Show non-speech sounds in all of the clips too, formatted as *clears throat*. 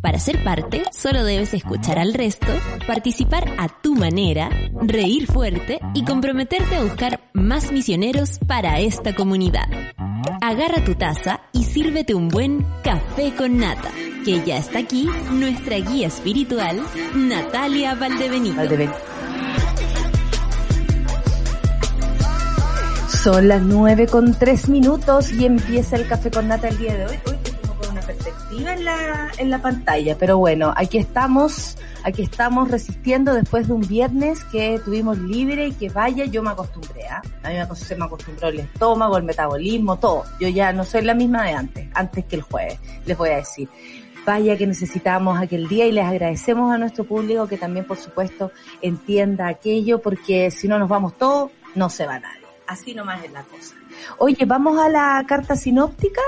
Para ser parte, solo debes escuchar al resto, participar a tu manera, reír fuerte y comprometerte a buscar más misioneros para esta comunidad. Agarra tu taza y sírvete un buen café con nata, que ya está aquí nuestra guía espiritual, Natalia Valdebenito. Son las 9 con 3 minutos y empieza el café con nata el día de hoy. Perspectiva en la, en la pantalla, pero bueno, aquí estamos, aquí estamos resistiendo después de un viernes que tuvimos libre y que vaya, yo me acostumbré, ¿ah? A mí me, se me acostumbró el estómago, el metabolismo, todo. Yo ya no soy la misma de antes, antes que el jueves, les voy a decir. Vaya que necesitamos aquel día y les agradecemos a nuestro público que también, por supuesto, entienda aquello, porque si no nos vamos todos, no se va nadie. Así nomás es la cosa. Oye, vamos a la carta sinóptica.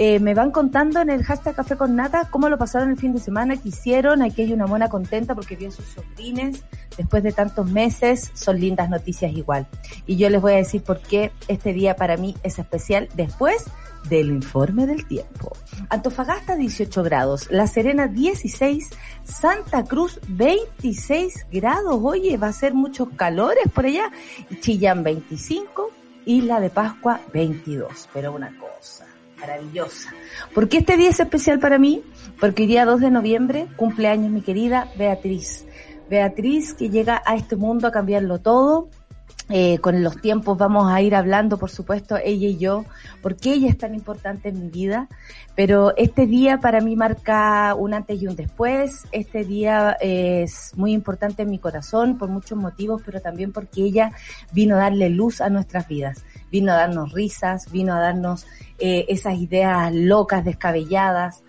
Eh, me van contando en el hashtag Café con Nata cómo lo pasaron el fin de semana, qué hicieron. Aquí hay una buena contenta porque vio sus sobrines. Después de tantos meses, son lindas noticias igual. Y yo les voy a decir por qué este día para mí es especial después del informe del tiempo. Antofagasta 18 grados, La Serena 16, Santa Cruz 26 grados. Oye, va a ser muchos calores por allá. Chillán 25, Isla de Pascua 22. Pero una cosa maravillosa. ¿Por qué este día es especial para mí? Porque el día 2 de noviembre cumpleaños mi querida Beatriz. Beatriz que llega a este mundo a cambiarlo todo, eh, con los tiempos vamos a ir hablando, por supuesto, ella y yo, porque ella es tan importante en mi vida, pero este día para mí marca un antes y un después, este día es muy importante en mi corazón por muchos motivos, pero también porque ella vino a darle luz a nuestras vidas, vino a darnos risas, vino a darnos eh, esas ideas locas, descabelladas,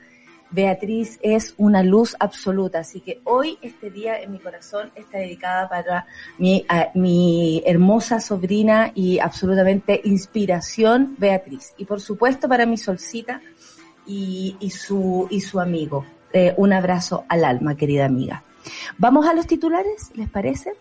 Beatriz es una luz absoluta, así que hoy este día en mi corazón está dedicada para mi, mi hermosa sobrina y absolutamente inspiración Beatriz. Y por supuesto para mi solcita y, y su, y su amigo. Eh, un abrazo al alma, querida amiga. Vamos a los titulares, ¿les parece?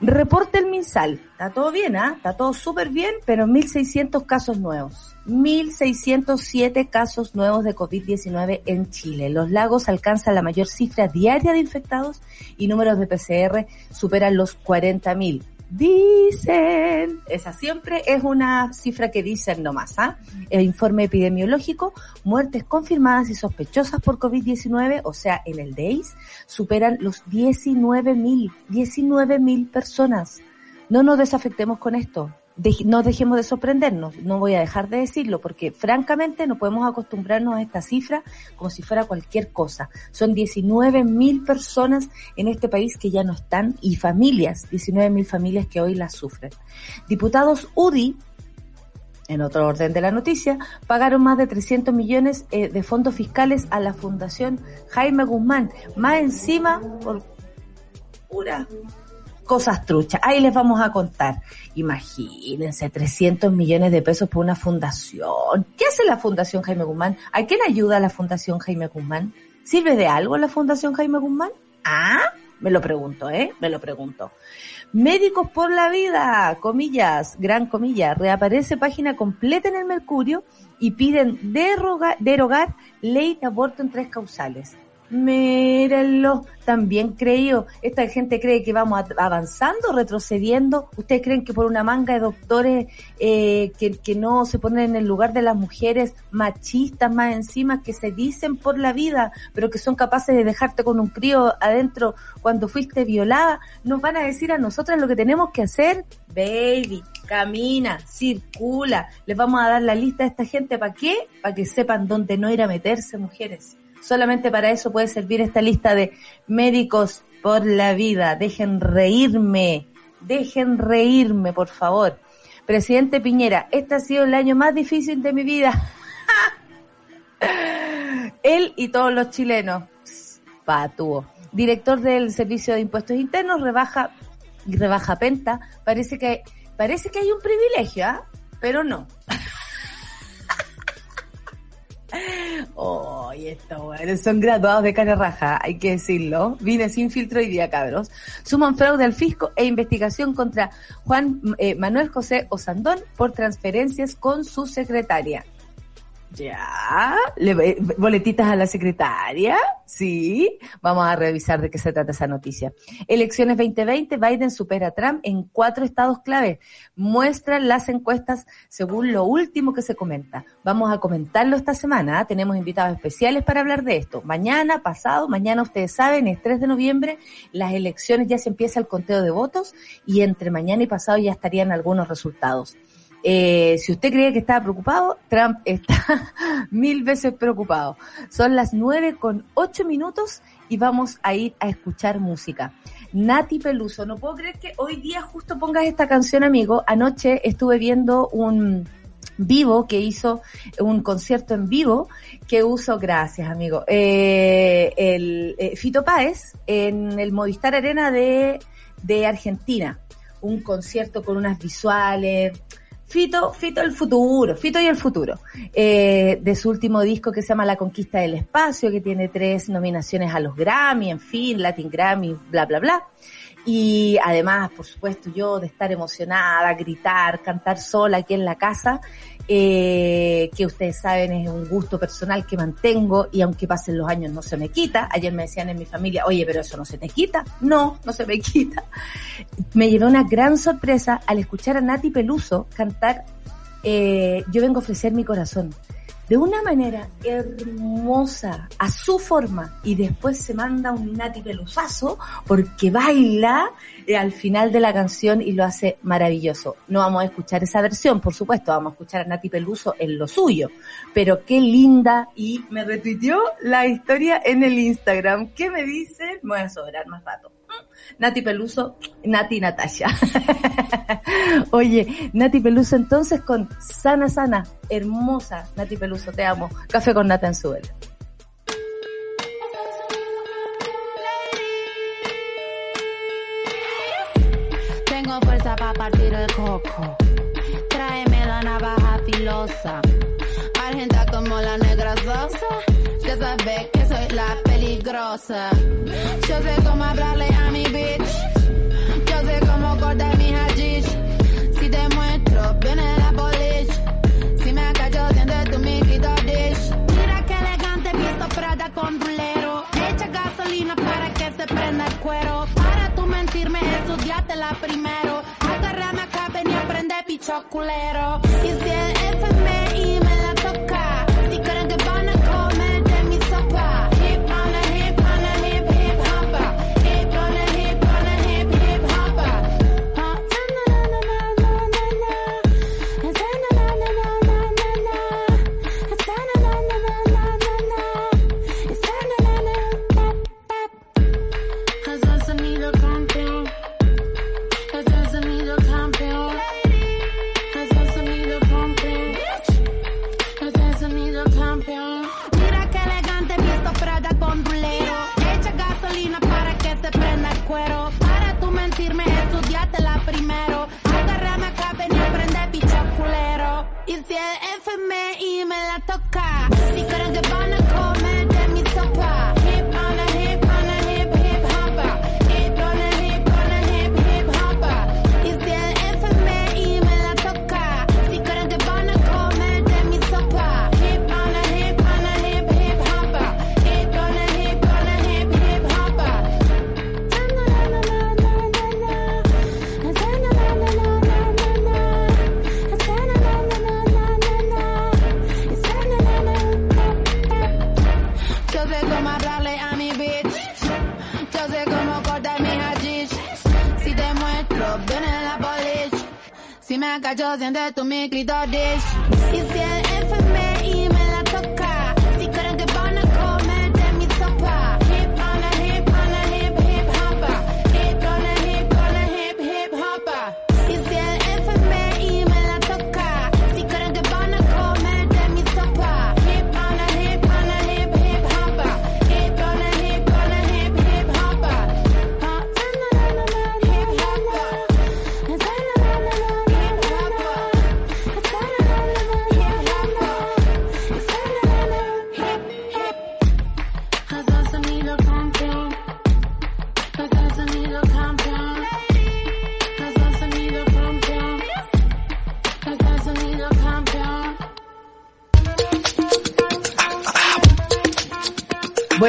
Reporte el MinSal. Está todo bien, ¿ah? Está todo súper bien, pero 1.600 casos nuevos. 1.607 casos nuevos de COVID-19 en Chile. Los lagos alcanzan la mayor cifra diaria de infectados y números de PCR superan los 40.000. Dicen, esa siempre es una cifra que dicen nomás, ¿ah? El informe epidemiológico, muertes confirmadas y sospechosas por COVID-19, o sea, en el DEIS, superan los 19.000, 19.000 personas. No nos desafectemos con esto no dejemos de sorprendernos, no voy a dejar de decirlo, porque francamente no podemos acostumbrarnos a esta cifra como si fuera cualquier cosa. Son 19 mil personas en este país que ya no están y familias, 19 mil familias que hoy las sufren. Diputados UDI, en otro orden de la noticia, pagaron más de 300 millones eh, de fondos fiscales a la Fundación Jaime Guzmán, más encima por pura cosas truchas. Ahí les vamos a contar. Imagínense, 300 millones de pesos por una fundación. ¿Qué hace la Fundación Jaime Guzmán? ¿A quién ayuda la Fundación Jaime Guzmán? ¿Sirve de algo la Fundación Jaime Guzmán? Ah, me lo pregunto, ¿eh? Me lo pregunto. Médicos por la vida, comillas, gran comilla, reaparece página completa en el Mercurio y piden derogar, derogar ley de aborto en tres causales. Mírenlo, también creo. Esta gente cree que vamos avanzando, retrocediendo. ¿Ustedes creen que por una manga de doctores eh, que, que no se ponen en el lugar de las mujeres machistas más encima, que se dicen por la vida, pero que son capaces de dejarte con un crío adentro cuando fuiste violada, nos van a decir a nosotras lo que tenemos que hacer? Baby, camina, circula. Les vamos a dar la lista a esta gente. ¿Para qué? Para que sepan dónde no ir a meterse, mujeres. Solamente para eso puede servir esta lista de médicos por la vida. Dejen reírme, dejen reírme, por favor. Presidente Piñera, este ha sido el año más difícil de mi vida. *laughs* Él y todos los chilenos. Patúo. Director del Servicio de Impuestos Internos, rebaja, rebaja Penta. Parece que, parece que hay un privilegio, ¿ah? Pero no. Oye, esto, bueno, son graduados de cara raja, hay que decirlo. Vine sin filtro hoy día, cabros. Suman fraude al fisco e investigación contra Juan eh, Manuel José Osandón por transferencias con su secretaria. Ya, ¿Le, boletitas a la secretaria, sí. Vamos a revisar de qué se trata esa noticia. Elecciones 2020, Biden supera a Trump en cuatro estados clave. Muestran las encuestas según lo último que se comenta. Vamos a comentarlo esta semana. ¿ah? Tenemos invitados especiales para hablar de esto. Mañana, pasado, mañana ustedes saben, es 3 de noviembre, las elecciones ya se empieza el conteo de votos y entre mañana y pasado ya estarían algunos resultados. Eh, si usted cree que estaba preocupado, Trump *laughs* está mil veces preocupado. Son las nueve con ocho minutos y vamos a ir a escuchar música. Nati Peluso, no puedo creer que hoy día justo pongas esta canción, amigo. Anoche estuve viendo un vivo que hizo un concierto en vivo que uso, gracias amigo, eh, el eh, Fito Páez en el Movistar Arena de, de Argentina. Un concierto con unas visuales, Fito, Fito el futuro, Fito y el futuro, eh, de su último disco que se llama La Conquista del Espacio, que tiene tres nominaciones a los Grammy, en fin, Latin Grammy, bla, bla, bla. Y además, por supuesto, yo de estar emocionada, gritar, cantar sola aquí en la casa, eh, que ustedes saben es un gusto personal que mantengo y aunque pasen los años no se me quita. Ayer me decían en mi familia, oye, pero eso no se te quita. No, no se me *laughs* quita. Me llevó una gran sorpresa al escuchar a Nati Peluso cantar eh, Yo vengo a ofrecer mi corazón de una manera hermosa, a su forma, y después se manda un Nati Pelusazo porque baila eh, al final de la canción y lo hace maravilloso. No vamos a escuchar esa versión, por supuesto, vamos a escuchar a Nati Peluso en lo suyo, pero qué linda y me retuiteó la historia en el Instagram. ¿Qué me dice? Me voy a sobrar más rato. Nati Peluso, Nati Natasha. *laughs* Oye, Nati Peluso entonces con Sana Sana, hermosa Nati Peluso, te amo. Café con Nata en su Tengo fuerza para partir el coco. Tráeme la navaja filosa. Argenta como la negra sosa ya sabes que soy la peligrosa. Yo sé cómo hablarle a mi bitch. Yo sé cómo cortar mi hashish. Si te muestro, viene la polish. Si me acallo, siente tu mi dish. Mira que elegante, visto Prada con rulero. Echa gasolina para que se prenda el cuero. Para tú mentirme, la primero. Agárrame acá, ven y aprende picho culero. Y si el FMI FMI cachos de tu mi clitoris. Y si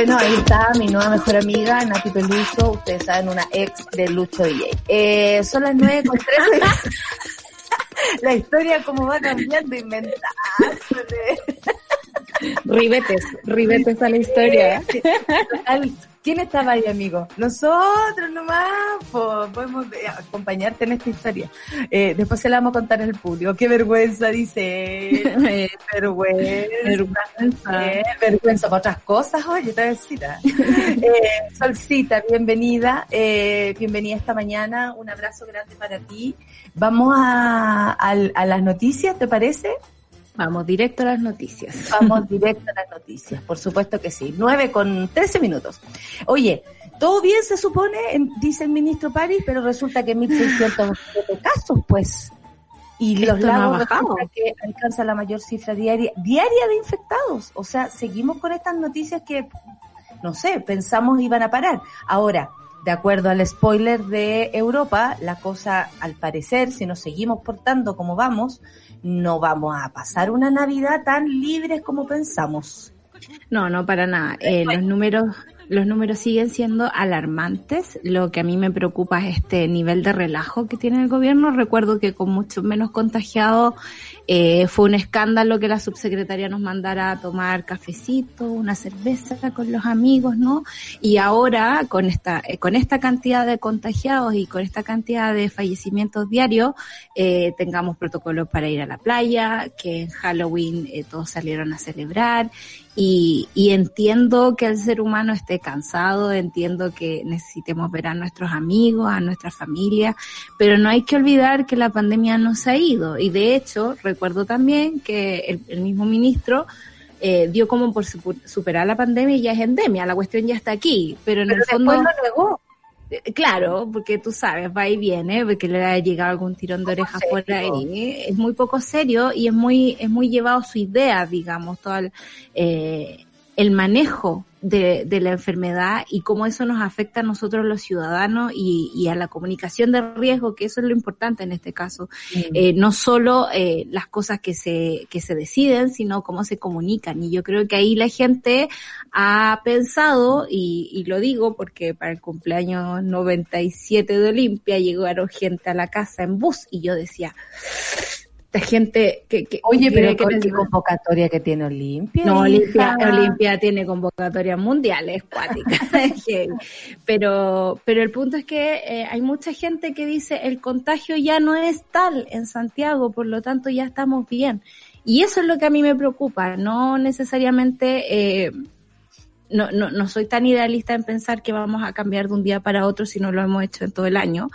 Bueno, ahí está mi nueva mejor amiga, Nati Peluso. Ustedes saben, una ex de Lucho DJ. Eh, son las nueve con tres. *laughs* La historia como va cambiando, inventándole. Ribetes, ribetes a la historia. ¿Quién estaba ahí, amigo? Nosotros nomás, podemos eh, acompañarte en esta historia. Eh, después se la vamos a contar al público. Qué vergüenza, dice. *laughs* vergüenza. Vergüenza. Eh, vergüenza para otras cosas, oye, te decía. *laughs* eh, Solcita, bienvenida. Eh, bienvenida esta mañana. Un abrazo grande para ti. Vamos a, a las noticias, ¿te parece? Vamos directo a las noticias. *laughs* Vamos directo a las noticias, por supuesto que sí. 9 con 13 minutos. Oye, todo bien se supone, dice el ministro París, pero resulta que 1.600 casos, pues. Y los lados que alcanza la mayor cifra diaria, diaria de infectados. O sea, seguimos con estas noticias que, no sé, pensamos iban a parar. Ahora, de acuerdo al spoiler de Europa, la cosa, al parecer, si nos seguimos portando como vamos, no vamos a pasar una Navidad tan libres como pensamos. No, no para nada. Eh, los números los números siguen siendo alarmantes. Lo que a mí me preocupa es este nivel de relajo que tiene el gobierno. Recuerdo que con mucho menos contagiados eh, fue un escándalo que la subsecretaria nos mandara a tomar cafecito, una cerveza con los amigos, ¿no? Y ahora con esta eh, con esta cantidad de contagiados y con esta cantidad de fallecimientos diarios eh, tengamos protocolos para ir a la playa, que en Halloween eh, todos salieron a celebrar y, y, entiendo que el ser humano esté cansado, entiendo que necesitemos ver a nuestros amigos, a nuestra familia, pero no hay que olvidar que la pandemia no se ha ido. Y de hecho, recuerdo también que el, mismo ministro eh, dio como por superar la pandemia y ya es endemia, la cuestión ya está aquí, pero en el fondo... Lo eh, Claro, porque tú sabes, va y viene, porque le ha llegado algún tirón de oreja por ahí. Es muy poco serio y es muy, es muy llevado su idea, digamos, todo el, eh, el manejo de, de, la enfermedad y cómo eso nos afecta a nosotros los ciudadanos y, y, a la comunicación de riesgo, que eso es lo importante en este caso. Mm. Eh, no solo eh, las cosas que se, que se deciden, sino cómo se comunican. Y yo creo que ahí la gente ha pensado, y, y lo digo porque para el cumpleaños 97 de Olimpia llegaron gente a la casa en bus y yo decía, gente que, que oye pero que qué convocatoria que tiene Olimpia no Olimpia, Olimpia tiene convocatorias mundiales cuáticas *laughs* pero pero el punto es que eh, hay mucha gente que dice el contagio ya no es tal en Santiago por lo tanto ya estamos bien. Y eso es lo que a mí me preocupa no necesariamente eh, no, no, no soy tan idealista en pensar que vamos a cambiar de un día para otro si no lo hemos hecho en todo el año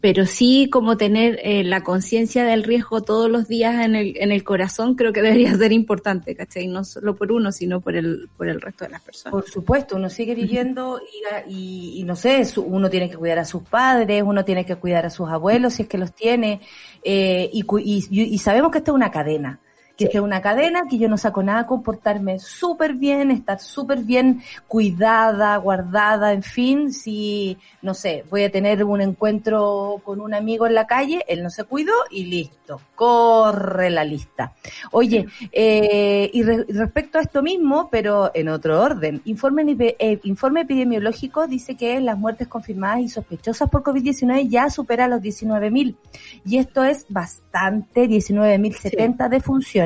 pero sí como tener eh, la conciencia del riesgo todos los días en el, en el corazón creo que debería ser importante, ¿cachai? No solo por uno, sino por el, por el resto de las personas. Por supuesto, uno sigue viviendo y, y, y no sé, uno tiene que cuidar a sus padres, uno tiene que cuidar a sus abuelos si es que los tiene, eh, y, y, y sabemos que esto es una cadena que es una cadena, que yo no saco nada, comportarme súper bien, estar súper bien cuidada, guardada, en fin, si, no sé, voy a tener un encuentro con un amigo en la calle, él no se cuidó y listo, corre la lista. Oye, eh, y respecto a esto mismo, pero en otro orden, informe, eh, informe epidemiológico dice que las muertes confirmadas y sospechosas por COVID-19 ya superan los 19.000 y esto es bastante, 19.070 sí.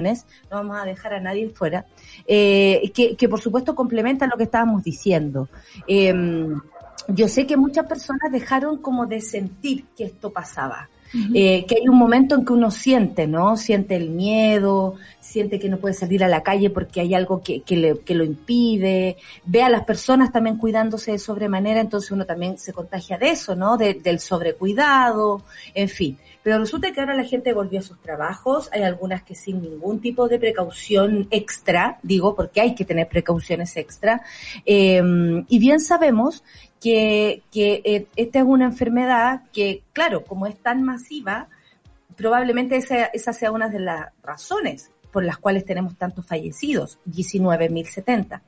No vamos a dejar a nadie fuera, eh, que, que, por supuesto complementan lo que estábamos diciendo. Eh, yo sé que muchas personas dejaron como de sentir que esto pasaba. Eh, que hay un momento en que uno siente, ¿no? Siente el miedo, siente que no puede salir a la calle porque hay algo que, que, le, que lo impide, ve a las personas también cuidándose de sobremanera, entonces uno también se contagia de eso, ¿no? De, del sobrecuidado, en fin. Pero resulta que ahora la gente volvió a sus trabajos, hay algunas que sin ningún tipo de precaución extra, digo, porque hay que tener precauciones extra, eh, y bien sabemos que, eh, esta es una enfermedad que, claro, como es tan masiva, probablemente esa, esa sea una de las razones por las cuales tenemos tantos fallecidos, 19.070.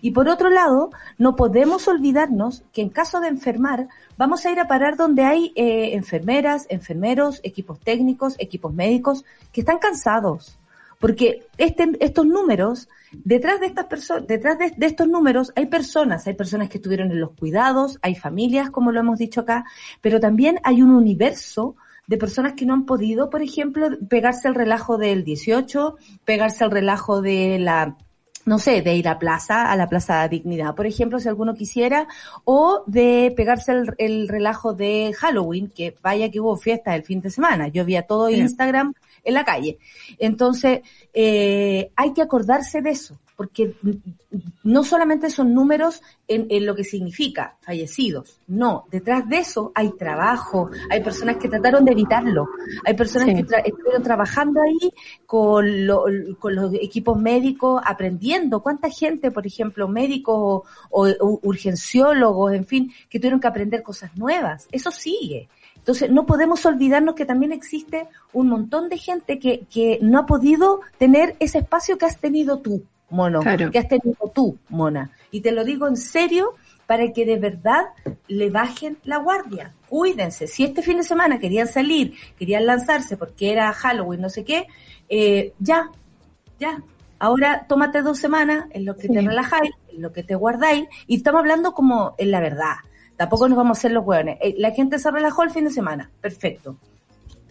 Y por otro lado, no podemos olvidarnos que en caso de enfermar, vamos a ir a parar donde hay eh, enfermeras, enfermeros, equipos técnicos, equipos médicos, que están cansados. Porque este, estos números, detrás de estas personas, detrás de, de, estos números hay personas, hay personas que estuvieron en los cuidados, hay familias, como lo hemos dicho acá, pero también hay un universo de personas que no han podido, por ejemplo, pegarse el relajo del 18, pegarse el relajo de la no sé, de ir a plaza, a la Plaza de Dignidad, por ejemplo, si alguno quisiera, o de pegarse el, el relajo de Halloween, que vaya que hubo fiesta el fin de semana. Yo vi a todo Instagram en la calle. Entonces, eh, hay que acordarse de eso porque no solamente son números en, en, lo que significa fallecidos, no, detrás de eso hay trabajo, hay personas que trataron de evitarlo, hay personas sí. que tra estuvieron trabajando ahí con, lo, con los equipos médicos, aprendiendo, cuánta gente, por ejemplo, médicos o, o urgenciólogos, en fin, que tuvieron que aprender cosas nuevas, eso sigue. Entonces, no podemos olvidarnos que también existe un montón de gente que, que no ha podido tener ese espacio que has tenido tú mono, claro. que has tenido tú, mona. Y te lo digo en serio para que de verdad le bajen la guardia. Cuídense. Si este fin de semana querían salir, querían lanzarse porque era Halloween, no sé qué, eh, ya, ya. Ahora tómate dos semanas en lo que sí. te relajáis, en lo que te guardáis. Y estamos hablando como en la verdad. Tampoco nos vamos a hacer los hueones. Eh, la gente se relajó el fin de semana. Perfecto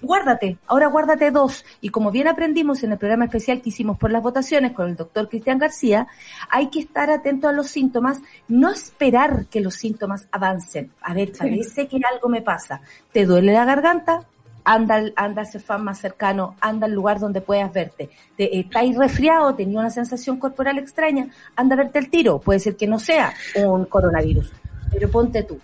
guárdate, ahora guárdate dos. Y como bien aprendimos en el programa especial que hicimos por las votaciones con el doctor Cristian García, hay que estar atento a los síntomas, no esperar que los síntomas avancen. A ver, parece sí. que algo me pasa. ¿Te duele la garganta? Anda, anda al fan más cercano, anda al lugar donde puedas verte. Te, eh, estáis resfriado, tenía una sensación corporal extraña, anda a verte el tiro. Puede ser que no sea un coronavirus, pero ponte tú.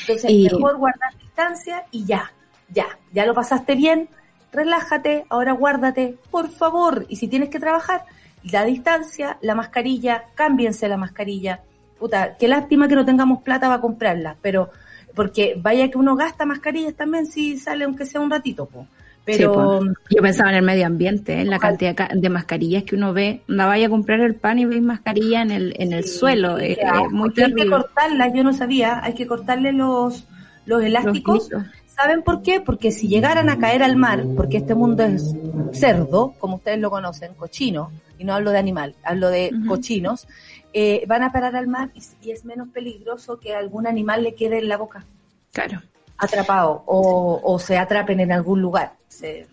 Entonces, y... mejor guardar distancia y ya ya, ya lo pasaste bien, relájate, ahora guárdate, por favor. Y si tienes que trabajar, la distancia, la mascarilla, cámbiense la mascarilla. Puta, qué lástima que no tengamos plata para comprarla, pero porque vaya que uno gasta mascarillas también si sale aunque sea un ratito, po. Pero sí, yo pensaba en el medio ambiente, en la cantidad de mascarillas que uno ve. No vaya a comprar el pan y veis mascarilla en el en el sí, suelo, es, es muy terrible. Hay que cortarlas, yo no sabía, hay que cortarle los los elásticos los ¿Saben por qué? Porque si llegaran a caer al mar, porque este mundo es cerdo, como ustedes lo conocen, cochino, y no hablo de animal, hablo de uh -huh. cochinos, eh, van a parar al mar y, y, es menos peligroso que algún animal le quede en la boca. Claro. Atrapado o, o se atrapen en algún lugar. Se,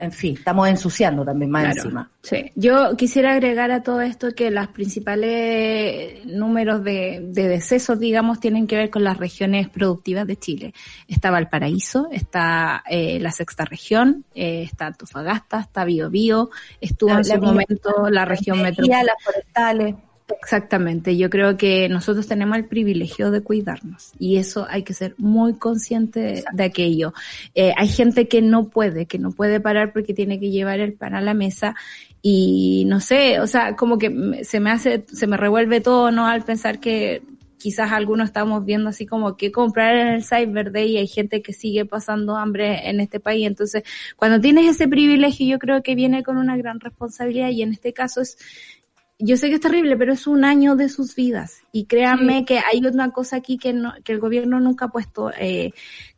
en fin, estamos ensuciando también más claro, encima. Sí, yo quisiera agregar a todo esto que los principales números de, de, decesos, digamos, tienen que ver con las regiones productivas de Chile. Está Valparaíso, está eh, la sexta región, eh, está Antofagasta, está Biobío, estuvo la, en su momento la región metropolitana. Las forestales. Exactamente, yo creo que nosotros tenemos el privilegio de cuidarnos y eso hay que ser muy consciente de, de aquello. Eh, hay gente que no puede, que no puede parar porque tiene que llevar el pan a la mesa y no sé, o sea, como que se me hace, se me revuelve todo, ¿no? Al pensar que quizás algunos estamos viendo así como que comprar en el Cyber Day y hay gente que sigue pasando hambre en este país. Entonces, cuando tienes ese privilegio, yo creo que viene con una gran responsabilidad y en este caso es yo sé que es terrible, pero es un año de sus vidas. Y créanme sí. que hay una cosa aquí que, no, que el gobierno nunca ha puesto eh,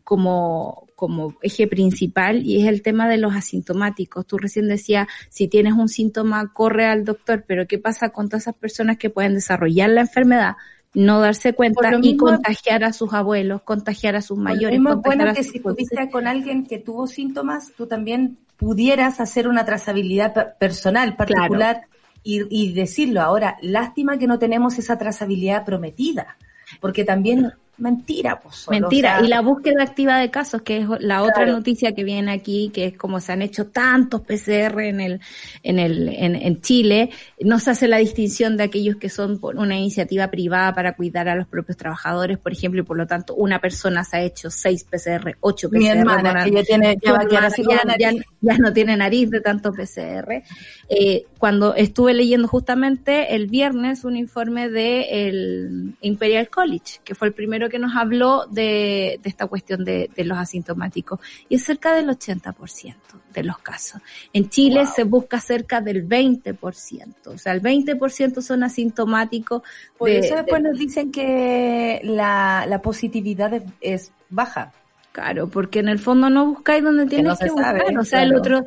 como, como eje principal y es el tema de los asintomáticos. Tú recién decías, si tienes un síntoma, corre al doctor, pero ¿qué pasa con todas esas personas que pueden desarrollar la enfermedad? no darse cuenta y contagiar a sus abuelos, contagiar a sus mayores. Es bueno que si tuviste con alguien que tuvo síntomas, tú también pudieras hacer una trazabilidad personal, particular, claro y, y decirlo ahora, lástima que no tenemos esa trazabilidad prometida, porque también mentira, pues. Solo, mentira. O sea, y la búsqueda activa de casos, que es la otra noticia que viene aquí, que es como se han hecho tantos PCR en el, en el, en, en, Chile, no se hace la distinción de aquellos que son por una iniciativa privada para cuidar a los propios trabajadores, por ejemplo, y por lo tanto una persona se ha hecho seis PCR, ocho PCR. Mi hermana, que ya tiene, ya, va hermana, ya, ya, ya, no tiene nariz de tanto PCR. Eh, cuando estuve leyendo justamente el viernes un informe de el Imperial College, que fue el primero que nos habló de, de esta cuestión de, de, los asintomáticos y es cerca del 80% de los casos. En Chile wow. se busca cerca del 20%, o sea, el 20% son asintomáticos. Por de, eso después nos dicen que la, la positividad es, es baja. Claro, porque en el fondo no buscáis donde tienes que, buscar. o sea, el, otro,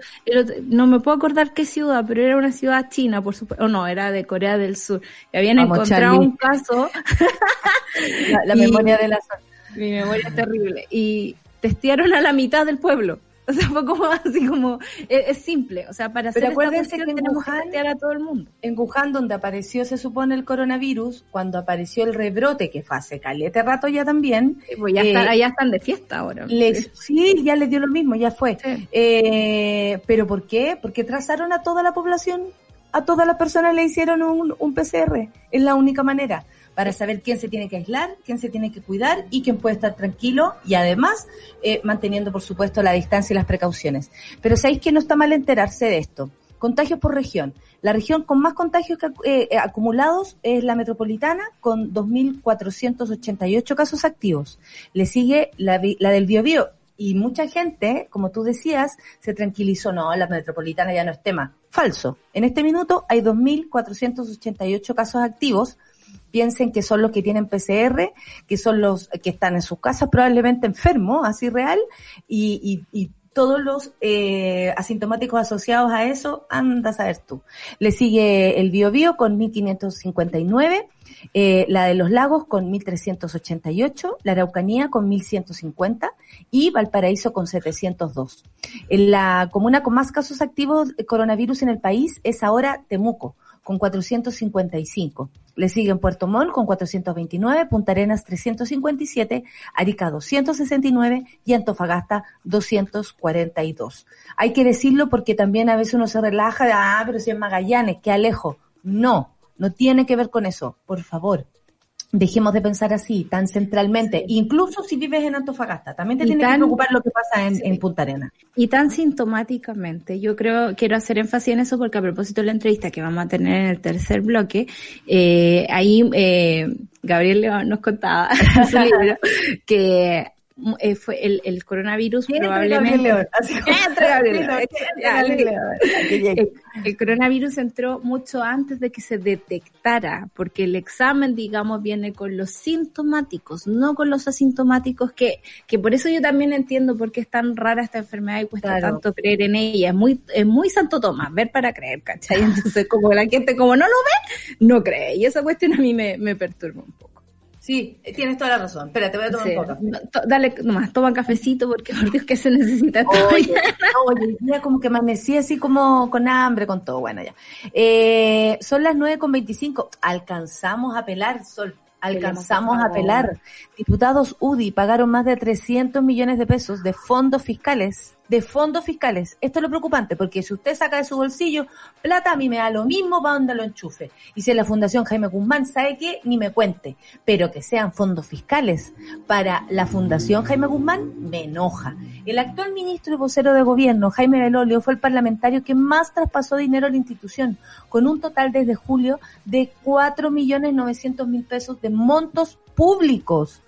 no me puedo acordar qué ciudad, pero era una ciudad china, por supuesto. O no, era de Corea del Sur. Y habían encontrado un caso. *laughs* la, memoria de la Mi memoria es terrible. Y testearon a la mitad del pueblo. *laughs* O sea, fue como así como, es, simple, o sea, para hacer Pero acuérdense que tenemos que a todo el mundo. En Wuhan, donde apareció, se supone, el coronavirus, cuando apareció el rebrote, que fue hace calete rato ya también. pues ya, están, eh, están de fiesta ahora. sí, ya les dio lo mismo, ya fue. Eh, ¿Pero por qué? Porque trazaron a toda la población, a todas las personas le hicieron un, un PCR, es la única manera para saber quién se tiene que aislar, quién se tiene que cuidar y quién puede estar tranquilo y además eh, manteniendo, por supuesto, la distancia y las precauciones. Pero sabéis que no está mal enterarse de esto. Contagios por región. La región con más contagios eh, eh, acumulados es la metropolitana, con 2.488 casos activos. Le sigue la, la del Biobío. Y mucha gente, como tú decías, se tranquilizó. No, la metropolitana ya no es tema. Falso. En este minuto hay 2.488 casos activos, piensen que son los que tienen PCR, que son los que están en sus casas probablemente enfermos, así real, y, y, todos los eh, asintomáticos asociados a eso, anda a saber tú. Le sigue el BioBio con 1559, eh, la de los lagos con 1388, la Araucanía con 1150 y Valparaíso con 702. En la comuna con más casos activos de coronavirus en el país es ahora Temuco, con 455. Le siguen Puerto Montt con 429, Punta Arenas 357, Arica 269 y Antofagasta 242. Hay que decirlo porque también a veces uno se relaja de, ah, pero si es Magallanes, qué alejo. No, no tiene que ver con eso. Por favor, dejemos de pensar así, tan centralmente, incluso si vives en Antofagasta, también te tiene que preocupar lo que pasa en, Punta Arena. Y tan sintomáticamente, yo creo, quiero hacer énfasis en eso porque a propósito de la entrevista que vamos a tener en el tercer bloque, eh, ahí eh, Gabriel León nos contaba *laughs* en su libro que eh, fue el, el coronavirus probablemente. *laughs* el, coronavirus entró mucho antes de que se detectara porque el examen digamos viene con los sintomáticos no con los asintomáticos que que por eso yo también entiendo por qué es tan rara esta enfermedad y cuesta tanto creer en ella. Es muy es muy santo Tomás ver para creer ¿cachai? entonces como la gente como no lo ve no cree. Y esa cuestión a mí me, me perturba un poco Sí, tienes toda la razón. Espérate, voy a tomar un poco. dale, nomás, toma un cafecito porque por Dios que se necesita Oye, oye, ya como que amanecí así como con hambre, con todo. Bueno, ya. Eh, son las nueve con veinticinco. Alcanzamos a pelar, Sol. Alcanzamos a pelar. Diputados UDI pagaron más de 300 millones de pesos de fondos fiscales de fondos fiscales. Esto es lo preocupante, porque si usted saca de su bolsillo plata, a mí me da lo mismo para donde lo enchufe. Y si la Fundación Jaime Guzmán sabe que ni me cuente, pero que sean fondos fiscales para la Fundación Jaime Guzmán, me enoja. El actual ministro y vocero de gobierno, Jaime Belolio, fue el parlamentario que más traspasó dinero a la institución, con un total desde julio de cuatro millones novecientos mil pesos de montos públicos.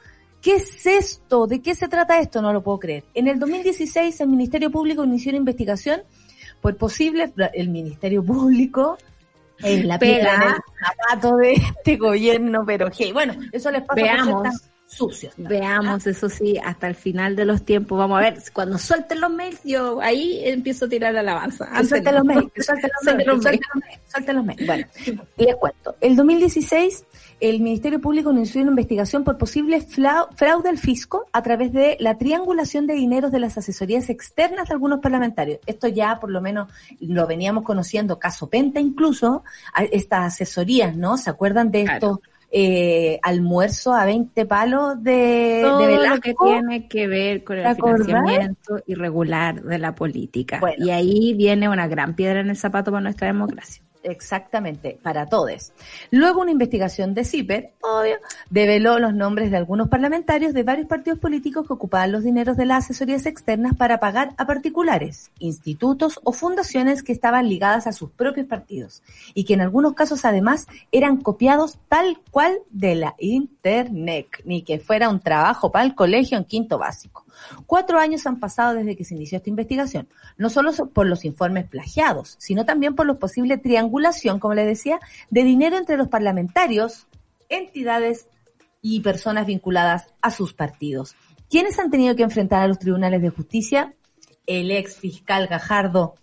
¿Qué es esto? ¿De qué se trata esto? No lo puedo creer. En el 2016 el Ministerio Público inició una investigación por posible, el Ministerio Público en la pega, en el zapato de este gobierno, pero hey, bueno, eso les pasa Veamos. por sucios. Veamos, eso sí, hasta el final de los tiempos. Vamos a ver, cuando suelten los mails, yo ahí empiezo a tirar la alabanza. Suelten *laughs* los mails, suelten los mails, suelten los mails. Bueno, les cuento. El 2016 el Ministerio Público inició una investigación por posible fraude al fisco a través de la triangulación de dineros de las asesorías externas de algunos parlamentarios. Esto ya por lo menos lo veníamos conociendo, caso Penta incluso, estas asesorías, ¿no? ¿Se acuerdan de esto? Eh, almuerzo a 20 palos de, Todo lo que tiene que ver con el financiamiento irregular de la política. Y ahí viene una gran piedra en el zapato para nuestra democracia. Exactamente, para todos. Luego una investigación de CIPER, obvio, develó los nombres de algunos parlamentarios de varios partidos políticos que ocupaban los dineros de las asesorías externas para pagar a particulares, institutos o fundaciones que estaban ligadas a sus propios partidos y que en algunos casos además eran copiados tal cual de la Internet, ni que fuera un trabajo para el colegio en quinto básico. Cuatro años han pasado desde que se inició esta investigación, no solo por los informes plagiados, sino también por la posible triangulación, como le decía, de dinero entre los parlamentarios, entidades y personas vinculadas a sus partidos. ¿Quiénes han tenido que enfrentar a los tribunales de justicia? El ex fiscal Gajardo,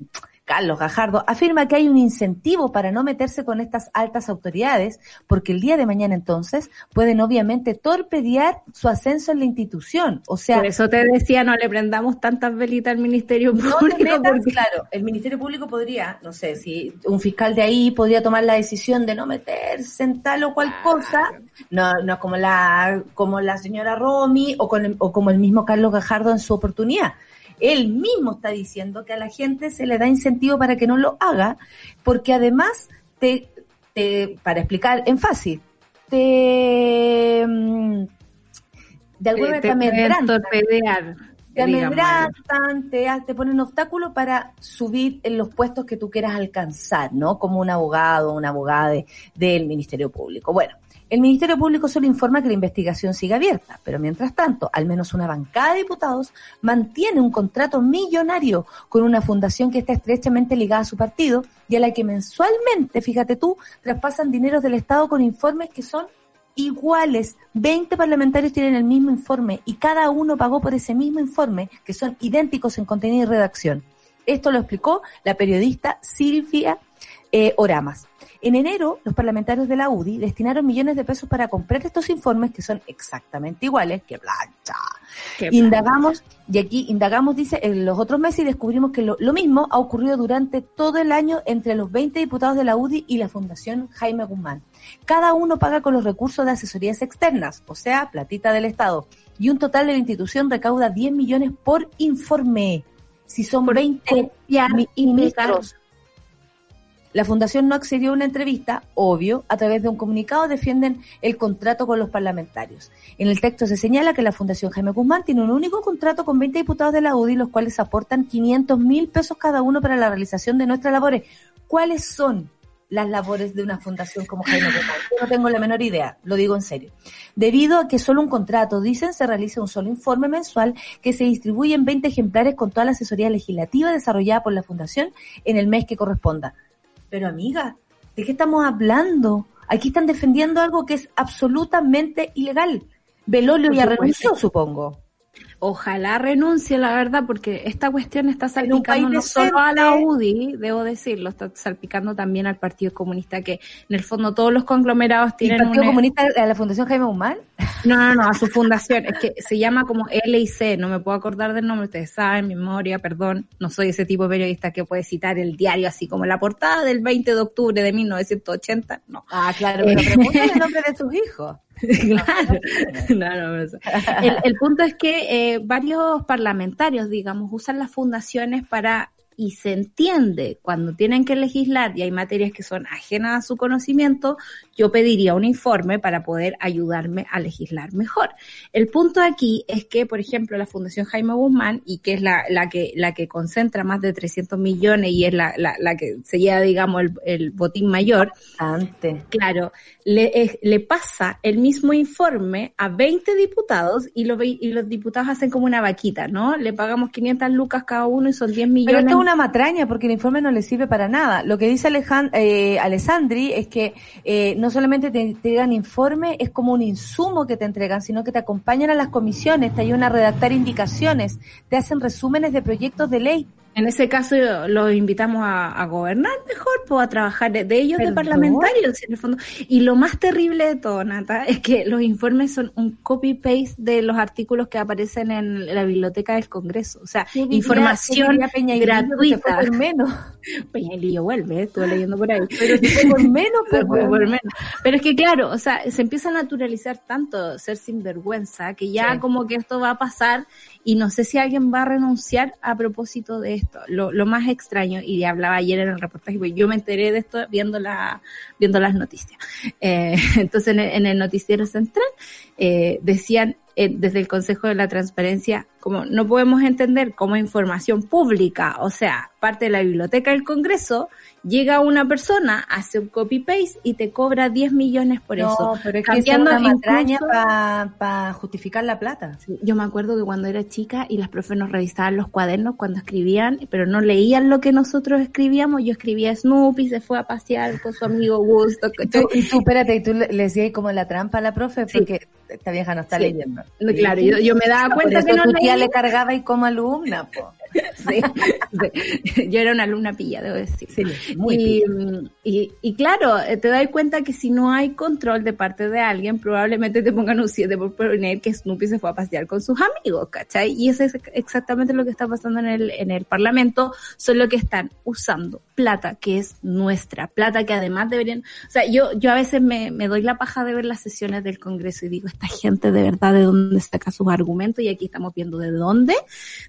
Carlos Gajardo, afirma que hay un incentivo para no meterse con estas altas autoridades, porque el día de mañana entonces pueden obviamente torpedear su ascenso en la institución. O sea, por eso te decía, no le prendamos tantas velitas al Ministerio Público. porque... Claro, el Ministerio Público podría, no sé, si un fiscal de ahí podría tomar la decisión de no meterse en tal o cual cosa, no, no como la, como la señora Romy o, con o como el mismo Carlos Gajardo en su oportunidad él mismo está diciendo que a la gente se le da incentivo para que no lo haga, porque además te, te para explicar en fácil, te mm, de alguna manera te, amedrantan, te amedrantan, te, te ponen obstáculo para subir en los puestos que tú quieras alcanzar, ¿no? Como un abogado, una abogada del Ministerio Público. Bueno, el Ministerio Público solo informa que la investigación sigue abierta, pero mientras tanto, al menos una bancada de diputados mantiene un contrato millonario con una fundación que está estrechamente ligada a su partido y a la que mensualmente, fíjate tú, traspasan dineros del Estado con informes que son iguales. 20 parlamentarios tienen el mismo informe y cada uno pagó por ese mismo informe, que son idénticos en contenido y redacción. Esto lo explicó la periodista Silvia eh, Oramas. En enero, los parlamentarios de la UDI destinaron millones de pesos para comprar estos informes que son exactamente iguales que plancha. Indagamos, y aquí indagamos, dice, en los otros meses y descubrimos que lo, mismo ha ocurrido durante todo el año entre los 20 diputados de la UDI y la Fundación Jaime Guzmán. Cada uno paga con los recursos de asesorías externas, o sea, platita del Estado, y un total de la institución recauda 10 millones por informe. Si son 20 ministros la Fundación no accedió a una entrevista, obvio, a través de un comunicado defienden el contrato con los parlamentarios. En el texto se señala que la Fundación Jaime Guzmán tiene un único contrato con 20 diputados de la UDI, los cuales aportan 500 mil pesos cada uno para la realización de nuestras labores. ¿Cuáles son las labores de una fundación como Jaime Guzmán? No tengo la menor idea, lo digo en serio. Debido a que solo un contrato, dicen, se realiza un solo informe mensual que se distribuye en 20 ejemplares con toda la asesoría legislativa desarrollada por la Fundación en el mes que corresponda. Pero amiga, ¿de qué estamos hablando? Aquí están defendiendo algo que es absolutamente ilegal. Belolio ya renunció, supongo. Ojalá renuncie, la verdad, porque esta cuestión está salpicando no solo a la UDI, debo decirlo, está salpicando también al Partido Comunista, que en el fondo todos los conglomerados tienen. ¿El Partido Comunista a la Fundación Jaime Guzmán? No, no, no, a su fundación. Es que se llama como LIC, no me puedo acordar del nombre, ustedes saben, memoria, perdón. No soy ese tipo de periodista que puede citar el diario así como la portada del 20 de octubre de 1980. No. Ah, claro, pero pregúntale el nombre de sus hijos. *laughs* claro. *laughs* el, punto es que eh, varios parlamentarios, digamos, usan las fundaciones para y se entiende cuando tienen que legislar y hay materias que son ajenas a su conocimiento, yo pediría un informe para poder ayudarme a legislar mejor. El punto aquí es que, por ejemplo, la Fundación Jaime Guzmán, y que es la, la que, la que concentra más de 300 millones y es la, la, la que se lleva, digamos, el, el botín mayor, Antes. claro, le, le pasa el mismo informe a 20 diputados y, lo, y los diputados hacen como una vaquita, ¿no? Le pagamos 500 lucas cada uno y son 10 millones una matraña porque el informe no le sirve para nada. Lo que dice Alejand eh, Alessandri es que eh, no solamente te entregan informe, es como un insumo que te entregan, sino que te acompañan a las comisiones, te ayudan a redactar indicaciones, te hacen resúmenes de proyectos de ley. En ese caso los invitamos a, gobernar mejor, pues a trabajar de, ellos de parlamentarios en el fondo. Y lo más terrible de todo, Nata, es que los informes son un copy-paste de los artículos que aparecen en la biblioteca del Congreso. O sea, información gratuita. Por menos. *laughs* Peñalillo vuelve, estuve leyendo por ahí. Pero si por menos, pues, *laughs* por, por menos. Pero es que claro, o sea, se empieza a naturalizar tanto ser sinvergüenza que ya como que esto va a pasar y no sé si alguien va a renunciar a propósito de esto. Lo, lo más extraño, y hablaba ayer en el reportaje, porque yo me enteré de esto viendo, la, viendo las noticias. Eh, *laughs* entonces en el, en el, noticiero central eh, decían eh, desde el Consejo de la Transparencia, como no podemos entender como información pública, o sea, parte de la biblioteca del Congreso, llega una persona, hace un copy-paste y te cobra 10 millones por no, eso. pero es cambiando que es una para justificar la plata. yo me acuerdo que cuando era chica y las profes nos revisaban los cuadernos cuando escribían, pero no leían lo que nosotros escribíamos, yo escribía Snoopy, se fue a pasear con su amigo Gusto. Y tú, espérate, y tú le decías como la trampa a la profe, porque esta vieja no está leyendo. Claro, yo, me daba cuenta que no tu tía le cargaba y como alumna, po. *laughs* Sí, Yo era una alumna pilla, debo decir. Sí, muy y, y, claro, eh, te das cuenta que si no hay control de parte de alguien, probablemente te pongan un 7 por poner que Snoopy se fue a pasear con sus amigos, ¿cachai? Y eso es exactamente lo que está pasando en el, en el Parlamento, solo que están usando plata que es nuestra, plata que además deberían, o sea, yo, yo a veces me, me doy la paja de ver las sesiones del Congreso y digo, esta gente de verdad de dónde saca sus argumentos y aquí estamos viendo de dónde,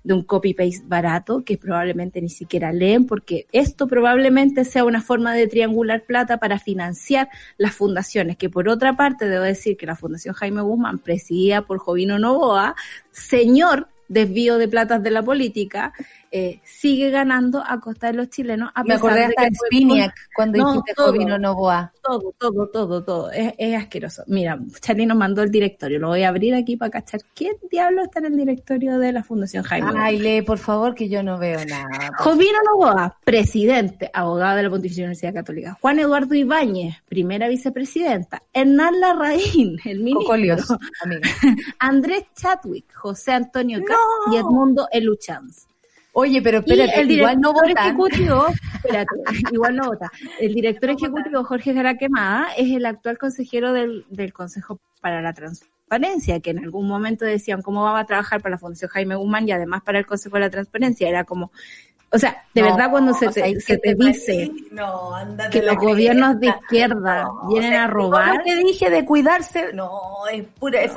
de un copy-paste barato que probablemente ni siquiera leen porque esto probablemente sea una forma de triangular plata para financiar las fundaciones, que por otra parte debo decir que la Fundación Jaime Guzmán, presidida por Jovino Novoa, señor desvío de platas de la política, eh, sigue ganando a costa de los chilenos. A Me acordé hasta de Spiniak cuando dijiste todo, Jovino Novoa. Todo, todo, todo, todo. Es, es, asqueroso. Mira, Charlie nos mandó el directorio. Lo voy a abrir aquí para cachar. ¿Quién diablo está en el directorio de la Fundación Jaime? Ay, lee, por favor, que yo no veo nada. Jovino Novoa, presidente, abogado de la Pontificia Universidad Católica. Juan Eduardo Ibáñez, primera vicepresidenta. Hernán Larraín, *laughs* el ministro. *laughs* Andrés Chadwick, José Antonio no. y Edmundo Eluchanz. Oye, pero espérate, el igual no vota. ejecutivo, *laughs* espérate, igual no vota. El director ejecutivo Jorge Garaquemada es el actual consejero del, del Consejo para la Transparencia, que en algún momento decían cómo va a trabajar para la Fundación Jaime Guzmán y además para el Consejo de la Transparencia. Era como, o sea, de verdad cuando se te, se te, dice que los gobiernos de izquierda vienen a robar. te dije de cuidarse, no, es pura, es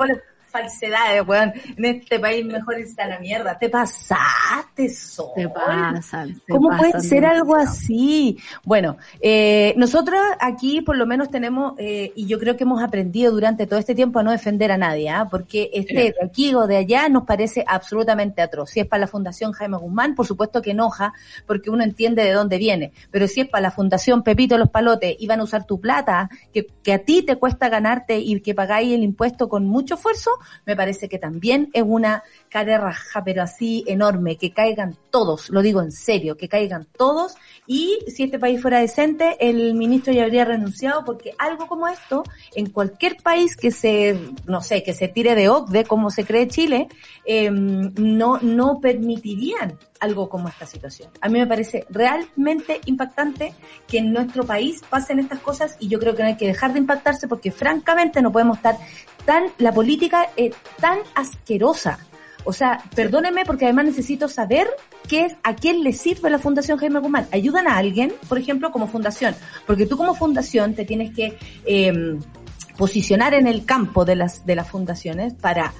falsedades, weón. En este país mejor está la mierda. Te pasaste, Sol. Te pasan. ¿Cómo puede ser algo así? Bueno, eh, nosotros aquí por lo menos tenemos, eh, y yo creo que hemos aprendido durante todo este tiempo a no defender a nadie, ¿ah? porque este de aquí o de allá nos parece absolutamente atroz. Si es para la Fundación Jaime Guzmán, por supuesto que enoja, porque uno entiende de dónde viene. Pero si es para la Fundación Pepito Los Palotes y van a usar tu plata, que, que a ti te cuesta ganarte y que pagáis el impuesto con mucho esfuerzo, me parece que también es una cara raja, pero así enorme, que caigan todos, lo digo en serio, que caigan todos y si este país fuera decente, el ministro ya habría renunciado porque algo como esto, en cualquier país que se, no sé, que se tire de OCDE, como se cree Chile, eh, no, no permitirían algo como esta situación. A mí me parece realmente impactante que en nuestro país pasen estas cosas y yo creo que no hay que dejar de impactarse porque francamente no podemos estar tan, la política es tan asquerosa. O sea, perdóneme porque además necesito saber qué es, a quién le sirve la Fundación Jaime Guzmán. ¿Ayudan a alguien, por ejemplo, como fundación? Porque tú como fundación te tienes que eh, posicionar en el campo de las, de las fundaciones para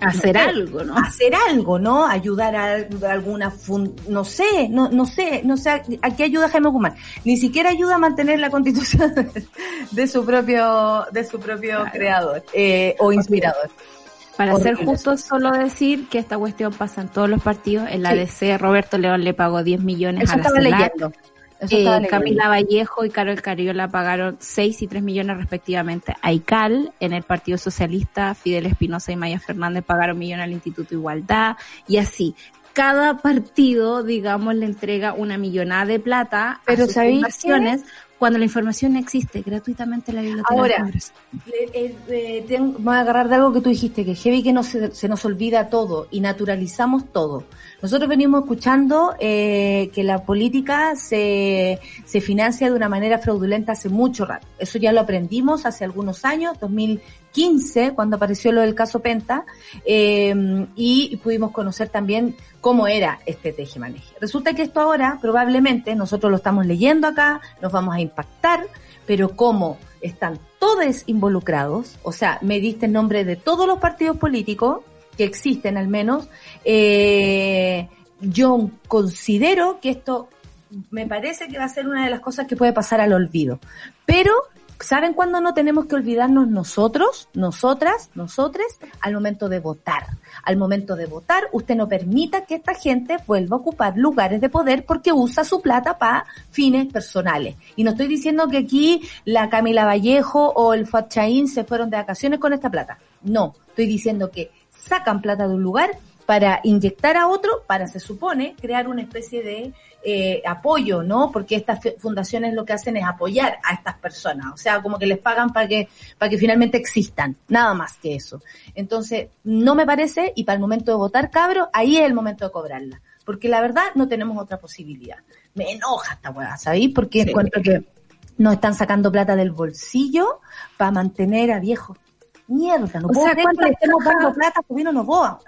hacer algo, ¿no? Hacer algo, ¿no? Ayudar a, alguna no sé, no, no sé, no sé a, qué ayuda Jaime Guzmán. Ni siquiera ayuda a mantener la constitución *laughs* de, su propio, de su propio creador eh, o inspirador. Para ser justo, solo decir que esta cuestión pasa en todos los partidos. En la DC, Roberto León le pagó 10 millones a la leyendo. Eh, Camila Vallejo y Carol Cariola pagaron 6 y 3 millones respectivamente a ICAL. En el Partido Socialista, Fidel Espinosa y Maya Fernández pagaron millones al Instituto Igualdad y así. Cada partido, digamos, le entrega una millonada de plata Pero a sus fundaciones cuando la información existe gratuitamente en la biblioteca. Ahora, eh, eh, voy a agarrar de algo que tú dijiste, que heavy que no se, se nos olvida todo y naturalizamos todo. Nosotros venimos escuchando eh, que la política se, se financia de una manera fraudulenta hace mucho rato. Eso ya lo aprendimos hace algunos años, 2015, cuando apareció lo del caso Penta, eh, y pudimos conocer también cómo era este tejemaneje. Resulta que esto ahora, probablemente, nosotros lo estamos leyendo acá, nos vamos a impactar, pero como están todos involucrados, o sea, me diste el nombre de todos los partidos políticos, que existen al menos, eh, yo considero que esto me parece que va a ser una de las cosas que puede pasar al olvido. Pero, ¿saben cuándo no tenemos que olvidarnos nosotros, nosotras, nosotres? Al momento de votar. Al momento de votar, usted no permita que esta gente vuelva a ocupar lugares de poder porque usa su plata para fines personales. Y no estoy diciendo que aquí la Camila Vallejo o el Chaín se fueron de vacaciones con esta plata. No, estoy diciendo que sacan plata de un lugar para inyectar a otro, para se supone crear una especie de eh, apoyo, ¿no? Porque estas fundaciones lo que hacen es apoyar a estas personas, o sea, como que les pagan para que, para que finalmente existan, nada más que eso. Entonces, no me parece, y para el momento de votar, cabro, ahí es el momento de cobrarla. Porque la verdad no tenemos otra posibilidad. Me enoja esta weá, ¿sabéis? Porque encuentro que nos están sacando plata del bolsillo para mantener a viejos. Mierda, no o puedo sea, creer que estemos dando plata a no Novoa.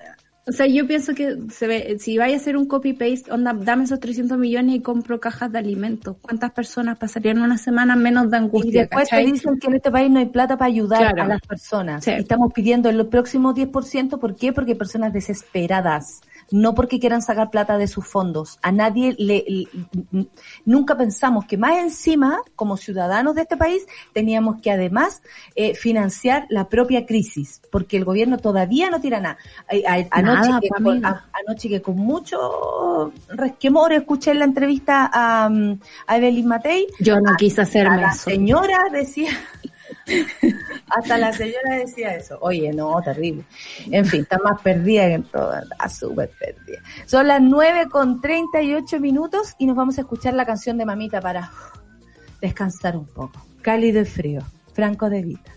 O sea, yo pienso que se ve, si vaya a hacer un copy-paste, onda, dame esos 300 millones y compro cajas de alimentos. ¿Cuántas personas pasarían una semana menos de angustia? Y después te dicen que en este país no hay plata para ayudar a las personas. Estamos pidiendo en los próximos 10%, ¿por qué? Porque hay personas desesperadas no porque quieran sacar plata de sus fondos. A nadie le, nunca pensamos que más encima, como ciudadanos de este país, teníamos que además eh, financiar la propia crisis, porque el gobierno todavía no tira nada. Anoche, que, con, anoche que con mucho resquemor escuché la entrevista a, a Evelyn Matei. Yo no quise hacerme la señora decía hasta la señora decía eso. Oye, no, terrible. En fin, está más perdida que en todo. Está súper perdida. Son las 9 con 38 minutos y nos vamos a escuchar la canción de Mamita para descansar un poco. Cálido y frío. Franco de Vita.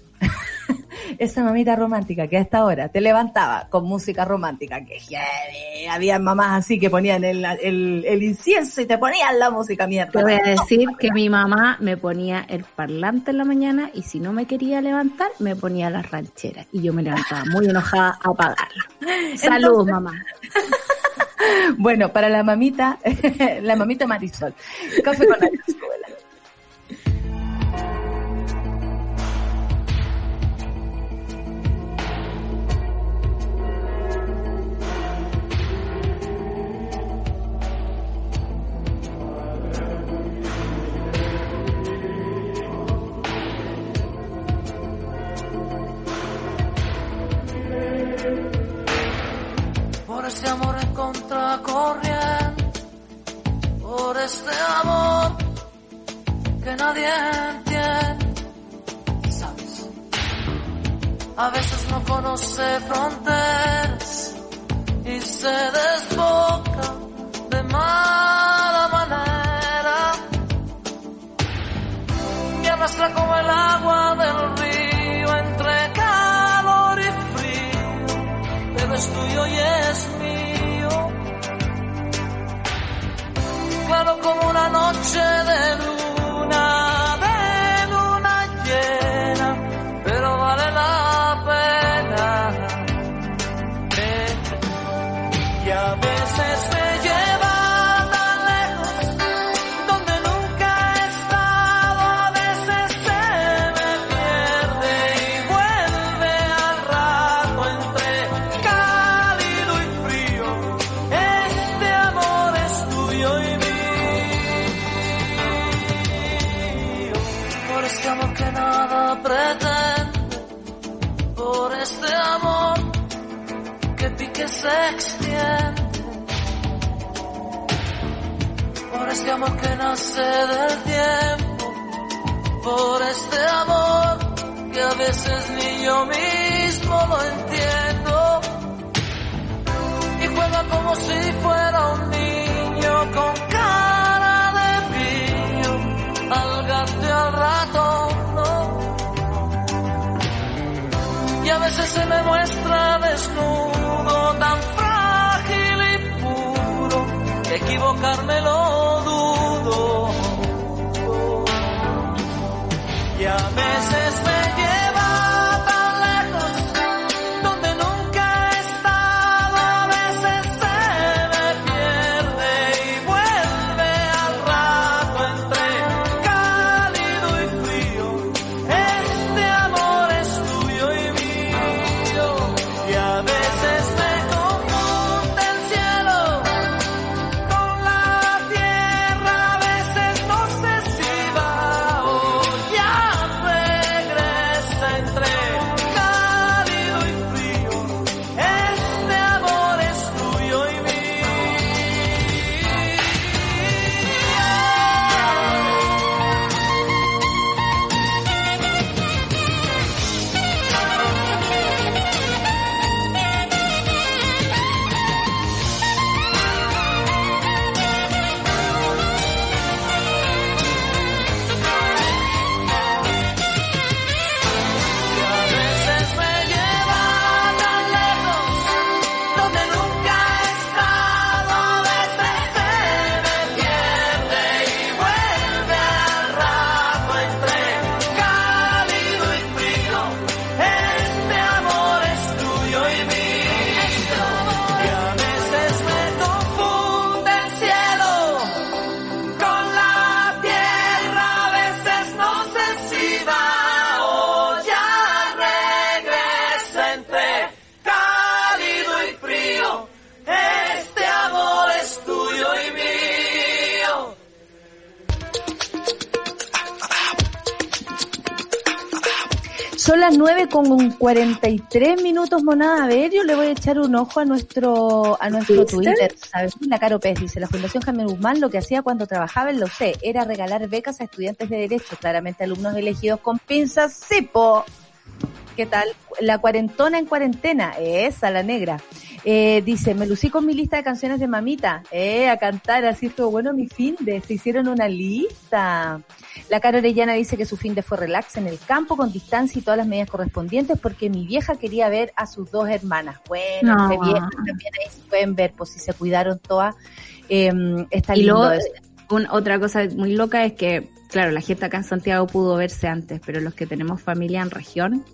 *laughs* esa mamita romántica que a esta hora te levantaba con música romántica, que había mamás así que ponían el, el, incienso y te ponían la música mierda. Te voy a decir que mi mamá me ponía el parlante en la mañana y si no me quería levantar, me ponía la ranchera y yo me levantaba muy enojada a apagarla. *laughs* Saludos, mamá. *laughs* bueno, para la mamita, la mamita Marisol. Café con la entiende. Sabes, a veces no conoce fronteras y se desboca de mala manera. Me arrastra como el agua del río entre calor y frío, pero es tuyo y es claro como una noche de luna, se extiende. Por este amor que nace del tiempo, por este amor que a veces ni yo mismo lo entiendo. Y juega como si fuera un niño se me muestra desnudo tan frágil y puro que equivocarme lo dudo. Y a veces con 43 minutos, monada. A ver, yo le voy a echar un ojo a nuestro, a nuestro Twitter. ¿Sabes? La Caro Pérez dice, la Fundación Jaime Guzmán lo que hacía cuando trabajaba en lo sé era regalar becas a estudiantes de Derecho, claramente alumnos elegidos con pinzas. ¡Sipo! ¿Qué tal? La cuarentona en cuarentena. Esa, la negra. Eh, dice, me lucí con mi lista de canciones de mamita. Eh, a cantar, así estuvo bueno mi fin de. Se hicieron una lista. La cara Orellana dice que su fin de fue relax en el campo, con distancia y todas las medidas correspondientes, porque mi vieja quería ver a sus dos hermanas. Bueno, No. qué bien, también ahí se pueden ver, pues si se cuidaron todas. Eh, está Y lindo un- otra cosa muy loca es que, claro, la gente acá en Santiago pudo verse antes, pero los que tenemos familia en región,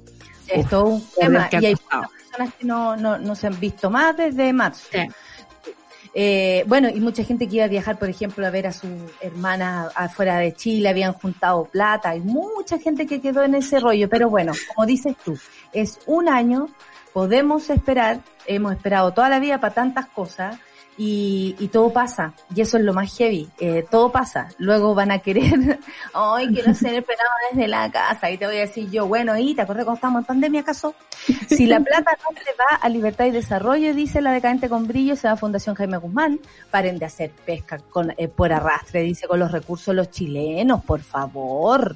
Es todo un tema. Y hay muchas personas que no, no, no se han visto más desde marzo. Sí. Eh, bueno, y mucha gente que iba a viajar, por ejemplo, a ver a sus hermanas afuera de Chile, habían juntado plata, hay mucha gente que quedó en ese rollo, pero bueno, como dices tú, es un año, podemos esperar, hemos esperado toda la vida para tantas cosas, y, y todo pasa, y eso es lo más heavy, eh, todo pasa, luego van a querer, *laughs* ay, quiero ser el programa desde la casa, y te voy a decir yo, bueno, ¿y te acuerdas cuando estábamos en pandemia acaso? Si la plata no se va a libertad y desarrollo, dice la decadente con brillo, se va a Fundación Jaime Guzmán, paren de hacer pesca con, eh, por arrastre, dice, con los recursos los chilenos, por favor.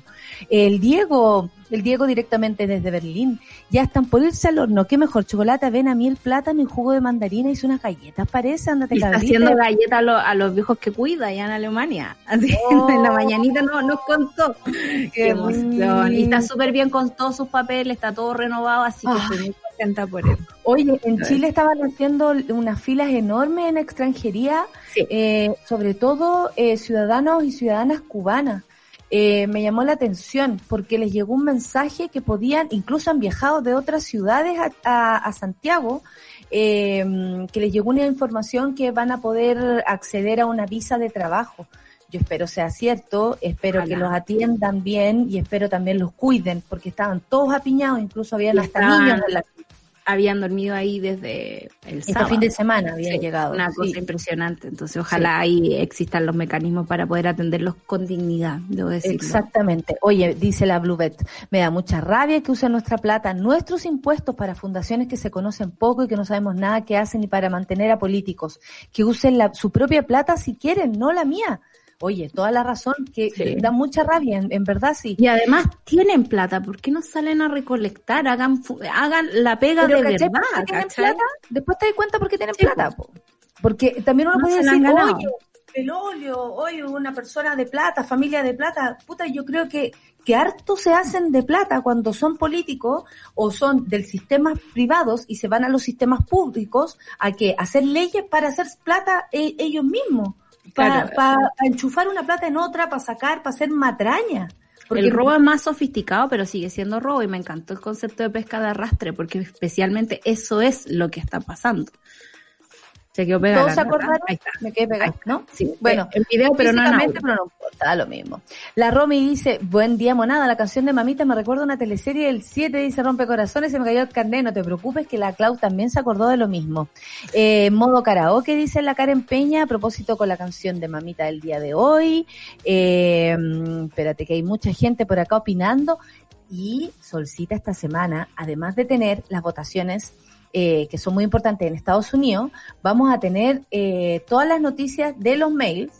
El Diego, el Diego directamente desde Berlín, ya están por irse al horno, qué mejor, chocolate, avena, miel, plátano y jugo de mandarina, hizo unas galletas, parece, ándate está cabrita. haciendo galletas a, los- a los viejos que cuida allá en Alemania. *laughs* Así Oh. en la mañanita no, nos contó. Qué emoción. Y está súper bien con todos sus papeles, está todo renovado, así que Ay. estoy contenta por él. Oye, en Chile estaban haciendo unas filas enormes en extranjería, Sí. eh, sobre todo eh, ciudadanos y ciudadanas cubanas. Eh, me llamó la atención porque les llegó un mensaje que podían, incluso han viajado de otras ciudades a, a- a Santiago, eh, que les llegó una información que van a poder acceder a una visa de trabajo. Yo espero sea cierto, espero que los atiendan bien y espero también los cuiden, porque estaban todos apiñados, incluso habían hasta niños en la Habían dormido ahí desde el este sábado. fin de semana habían Sí, llegado. Una sí. cosa impresionante. Entonces, ojalá ahí existan los mecanismos para poder atenderlos con dignidad, debo decirlo. Exactamente. Oye, dice la Bluebet, me da mucha rabia que usen nuestra plata, nuestros impuestos para fundaciones que se conocen poco y que no sabemos nada que hacen ni para mantener a políticos. Que usen la, su propia plata si quieren, no la mía. Oye, toda la razón, que Sí. da mucha rabia, en, en verdad sí. Y además tienen plata, ¿por qué no salen a recolectar? Hagan, hagan la pega Pero, de ¿cachai verdad, por qué tienen plata? Después te das cuenta por qué tienen Sí, plata. po. Porque también uno No puede decir, oye, el óleo, oye, una persona de plata, familia de plata. Puta, yo creo que, que harto se hacen de plata cuando son políticos o son del sistemas privados y se van a los sistemas públicos a que hacer leyes para hacer plata e- ellos mismos. Para Claro. enchufar una plata en otra, para sacar, para hacer matraña. el robo es más sofisticado, pero sigue siendo robo y me encantó el concepto de pesca de arrastre porque especialmente eso es lo que está pasando. Se quedó pegada. ¿Todos se acordaron? Ahí está. Me quedé pegada, ¿no? Sí, Bueno, el video, pero no en Físicamente, audio. pero no importa, da lo mismo. La Romy dice, buen día monada, la canción de Mamita me recuerda una teleserie del 7, dice Rompe Corazones, se me cayó el carnet, no te preocupes que la Clau también se acordó de lo mismo. Eh, modo karaoke, dice la Karen Peña, a propósito con la canción de Mamita del día de hoy. Eh, espérate que hay mucha gente por acá opinando. Y Solcita esta semana, además de tener las votaciones eh, que son muy importantes en Estados Unidos, vamos a tener eh, todas las noticias de los mails.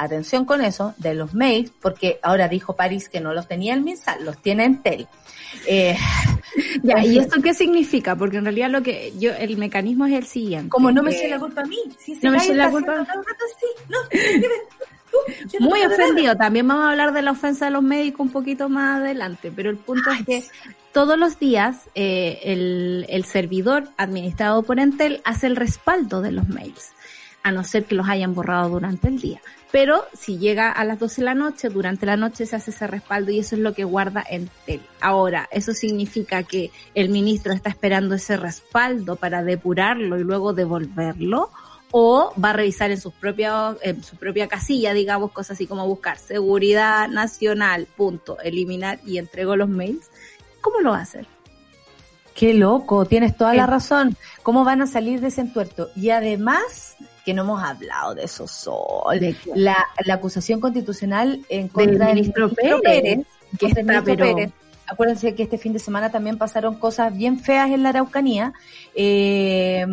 Atención con eso, de los mails, porque ahora dijo París que no los tenía el MinSal, los tiene Entel. Eh, *laughs* Ya, ¿y *laughs* esto qué significa? Porque en realidad lo que yo, el mecanismo es el siguiente. como no me que- eche la culpa a mí, si No me eche la culpa. no, *laughs* yo no Muy nada. ofendido. También vamos a hablar de la ofensa de los médicos un poquito más adelante, pero el punto es que todos los días eh, el, el servidor administrado por Entel hace el respaldo de los mails, a no ser que los hayan borrado durante el día. Pero si llega a las 12 de la noche, durante la noche se hace ese respaldo y eso es lo que guarda Entel. Ahora, eso significa que el ministro está esperando ese respaldo para depurarlo y luego devolverlo o va a revisar en sus propios, en su propia casilla, digamos, cosas así como buscar seguridad nacional, punto, eliminar y entregó los mails. ¿Cómo lo va a hacer? Qué loco, tienes toda la razón. ¿Cómo van a salir de ese entuerto? Y además, que no hemos hablado de eso, Sol, ¿De la, la acusación constitucional en contra del ministro ministro Pérez, Pérez, que está, Pérez. Acuérdense que este fin de semana también pasaron cosas bien feas en la Araucanía. Eh,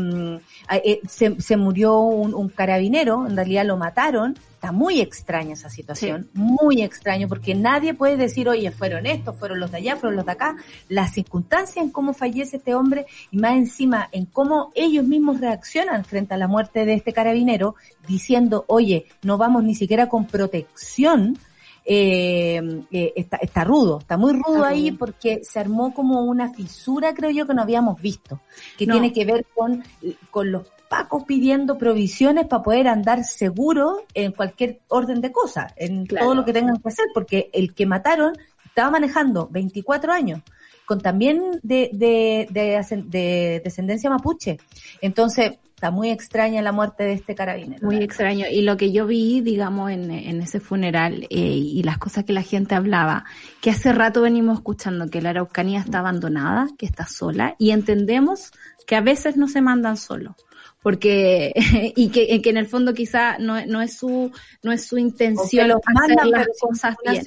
eh, se, se, murió un, un, carabinero, en realidad lo mataron. Está muy extraña esa situación, sí. muy extraño, porque nadie puede decir, oye, fueron estos, fueron los de allá, fueron los de acá. Las circunstancias en cómo fallece este hombre y más encima en cómo ellos mismos reaccionan frente a la muerte de este carabinero, diciendo, oye, no vamos ni siquiera con protección eh, eh, está, está rudo, está muy rudo está ahí porque se armó como una fisura, creo yo, que no habíamos visto, que no. tiene que ver con, con los pacos pidiendo provisiones para poder andar seguro en cualquier orden de cosas, en claro. todo lo que tengan que hacer, porque el que mataron estaba manejando 24 años, con también de, de, de, de descendencia mapuche. Entonces, está muy extraña la muerte de este carabinero. Muy extraño. Y lo que yo vi, digamos, en, en ese funeral eh, y las cosas que la gente hablaba, que hace rato venimos escuchando que la Araucanía está abandonada, que está sola, y entendemos que a veces no se mandan solos porque *laughs* y que, que, en el fondo quizá no, no es su no es su intención los hacer mandan, las cosas bien.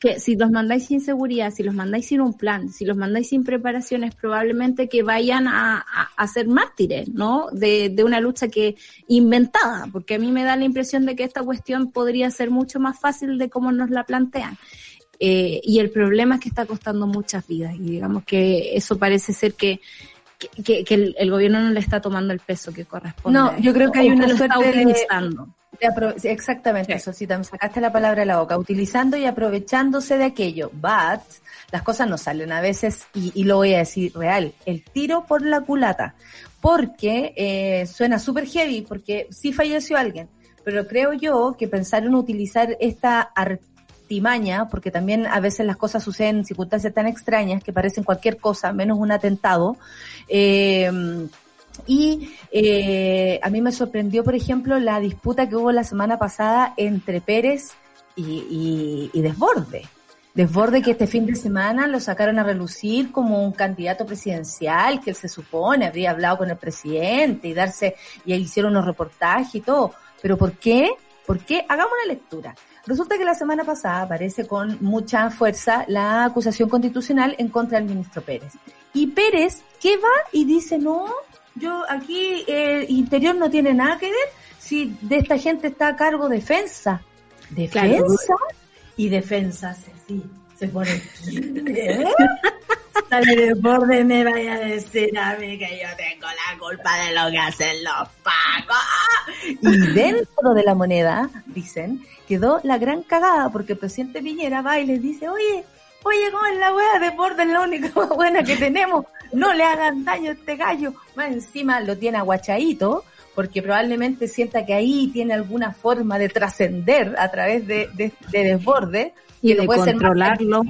que si los mandáis sin seguridad si los mandáis sin un plan si los mandáis sin preparaciones probablemente que vayan a, a, a ser mártires no de, de, una lucha que inventada porque a mí me da la impresión de que esta cuestión podría ser mucho más fácil de cómo nos la plantean. Eh, y el problema es que está costando muchas vidas y digamos que eso parece ser que que, que el, el, gobierno no le está tomando el peso que corresponde. No, yo creo que hay una suerte está utilizando. De, de exactamente sí. eso, si te sacaste la palabra de la boca, utilizando y aprovechándose de aquello. But las cosas no salen a veces, y, y lo voy a decir real, el tiro por la culata. Porque eh, suena súper heavy, porque sí falleció alguien, pero creo yo que pensar en utilizar esta artimaña, porque también a veces las cosas suceden en circunstancias tan extrañas que parecen cualquier cosa, menos un atentado. Eh, y eh, a mí me sorprendió, por ejemplo, la disputa que hubo la semana pasada entre Pérez y Desborde. Desborde que este fin de semana lo sacaron a relucir como un candidato presidencial que él se supone habría hablado con el presidente y darse, y hicieron unos reportajes y todo. Pero ¿por qué? ¿Por qué? Hagamos una lectura. Resulta que la semana pasada aparece con mucha fuerza la acusación constitucional en contra del ministro Pérez. Y Pérez, ¿qué va? Y dice, no, yo aquí eh, Interior no tiene nada que ver si de esta gente está a cargo defensa. ¿Defensa? Claro. Y defensa, sí, se pone... ¿Eh? Sale de borde me vaya a decir a mí que yo tengo la culpa de lo que hacen los pacos. Y dentro de la moneda, dicen, quedó la gran cagada porque el presidente Piñera va y les dice, oye, oye, ¿cómo es la wea de borde? Es la única *laughs* buena que tenemos. No le hagan daño a este gallo. Más encima lo tiene aguachadito porque probablemente sienta que ahí tiene alguna forma de trascender a través de, de, de desborde y de controlarlo.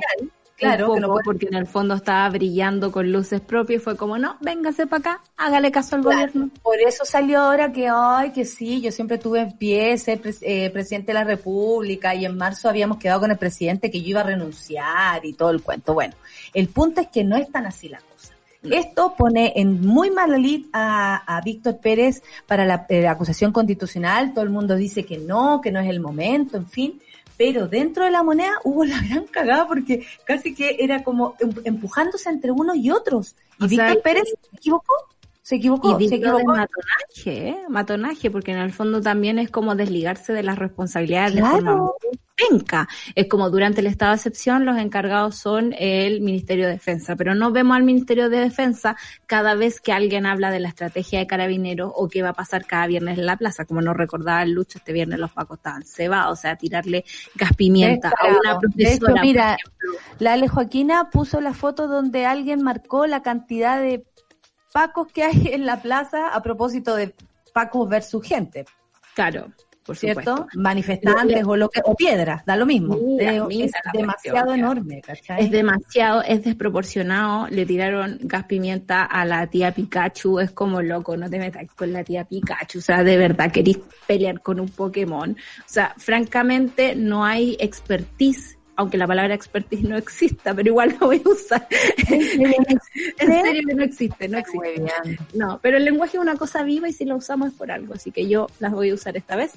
Claro, poco, no puede... porque en el fondo estaba brillando con luces propias y fue como, no, véngase para acá, hágale caso al claro, gobierno. Por eso salió ahora que, ay, que sí, yo siempre tuve en pie ser pres eh, presidente de la República y en marzo habíamos quedado con el presidente que yo iba a renunciar y todo el cuento. Bueno, el punto es que no es tan así la cosa. Esto pone en muy mala lid a, a Víctor Pérez para la, eh, la acusación constitucional. Todo el mundo dice que no, que no es el momento, en fin pero dentro de la moneda hubo la gran cagada porque casi que era como em, empujándose entre unos y otros. Y o Víctor sea, Pérez se equivocó. Se equivocó, y se equivocó. De matonaje, ¿eh? matonaje, porque en el fondo también es como desligarse de las responsabilidades claro. de forma penca. Es como durante el estado de excepción los encargados son el Ministerio de Defensa, pero no vemos al Ministerio de Defensa cada vez que alguien habla de la estrategia de carabineros o qué va a pasar cada viernes en la plaza, como nos recordaba el Lucho, este viernes los pacos estaban cebados, o sea, tirarle gas pimienta a una profesora. Hecho, mira, la Ale Joaquina puso la foto donde alguien marcó la cantidad de pacos que hay en la plaza a propósito de pacos versus gente. Claro por ¿cierto? Supuesto. Manifestantes o lo que o piedras, da lo mismo. Mira, es demasiado enorme, ¿cachai? Es demasiado, es desproporcionado. Le tiraron gas pimienta a la tía Pikachu, es como loco, no te metas con la tía Pikachu, o sea, de verdad querís pelear con un Pokémon. O sea, francamente no hay expertise aunque la palabra expertise no exista, pero igual la voy a usar. *laughs* en serio no existe, no existe. No, pero el lenguaje es una cosa viva y si lo usamos es por algo, así que yo las voy a usar esta vez.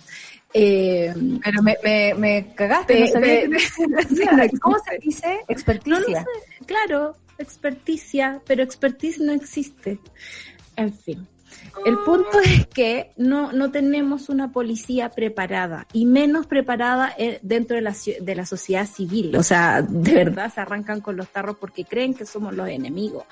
Eh, pero me, me, me cagaste, no sabía que *laughs* *laughs* ¿Cómo se dice? Experticia. claro, experticia, pero expertise no existe. En fin. El punto es que no, no tenemos una policía preparada y menos preparada eh, dentro de la, de la sociedad civil. O sea, de verdad se arrancan con los tarros porque creen que somos los enemigos.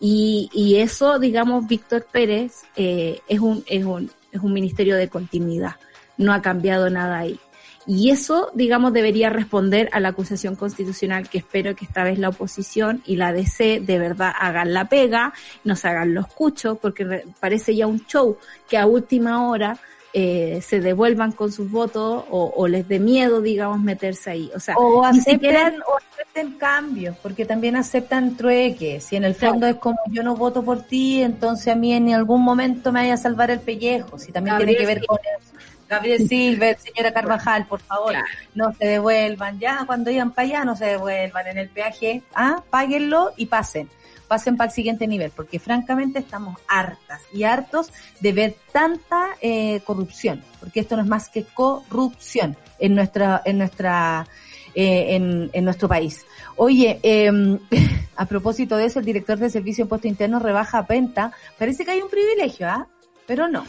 Y, y eso, digamos, Víctor Pérez eh, es, un, es, un, es un ministerio de continuidad. No ha cambiado nada ahí. Y eso, digamos, debería responder a la acusación constitucional que espero que esta vez la oposición y la DC de verdad hagan la pega, nos hagan los cuchos, porque parece ya un show que a última hora eh, se devuelvan con sus votos o, les dé miedo, digamos, meterse ahí. O sea, o acepten, o acepten cambios, porque también aceptan trueques. Si en el fondo es como yo no voto por ti, entonces a mí en algún momento me vaya a salvar el pellejo. Si también tiene que ver con eso. Gabriel Silver, señora Carvajal, por favor, no se devuelvan. Ya cuando iban para allá, no se devuelvan en el peaje. Ah, páguenlo y pasen. Pasen para el siguiente nivel, porque francamente estamos hartas y hartos de ver tanta eh, corrupción, porque esto no es más que corrupción en nuestra, en nuestra, eh, en, en, nuestro país. Oye, eh, *laughs* a propósito de eso, el director de Servicio de Impuesto Interno rebaja a Penta. Parece que hay un privilegio, ¿ah? Pero no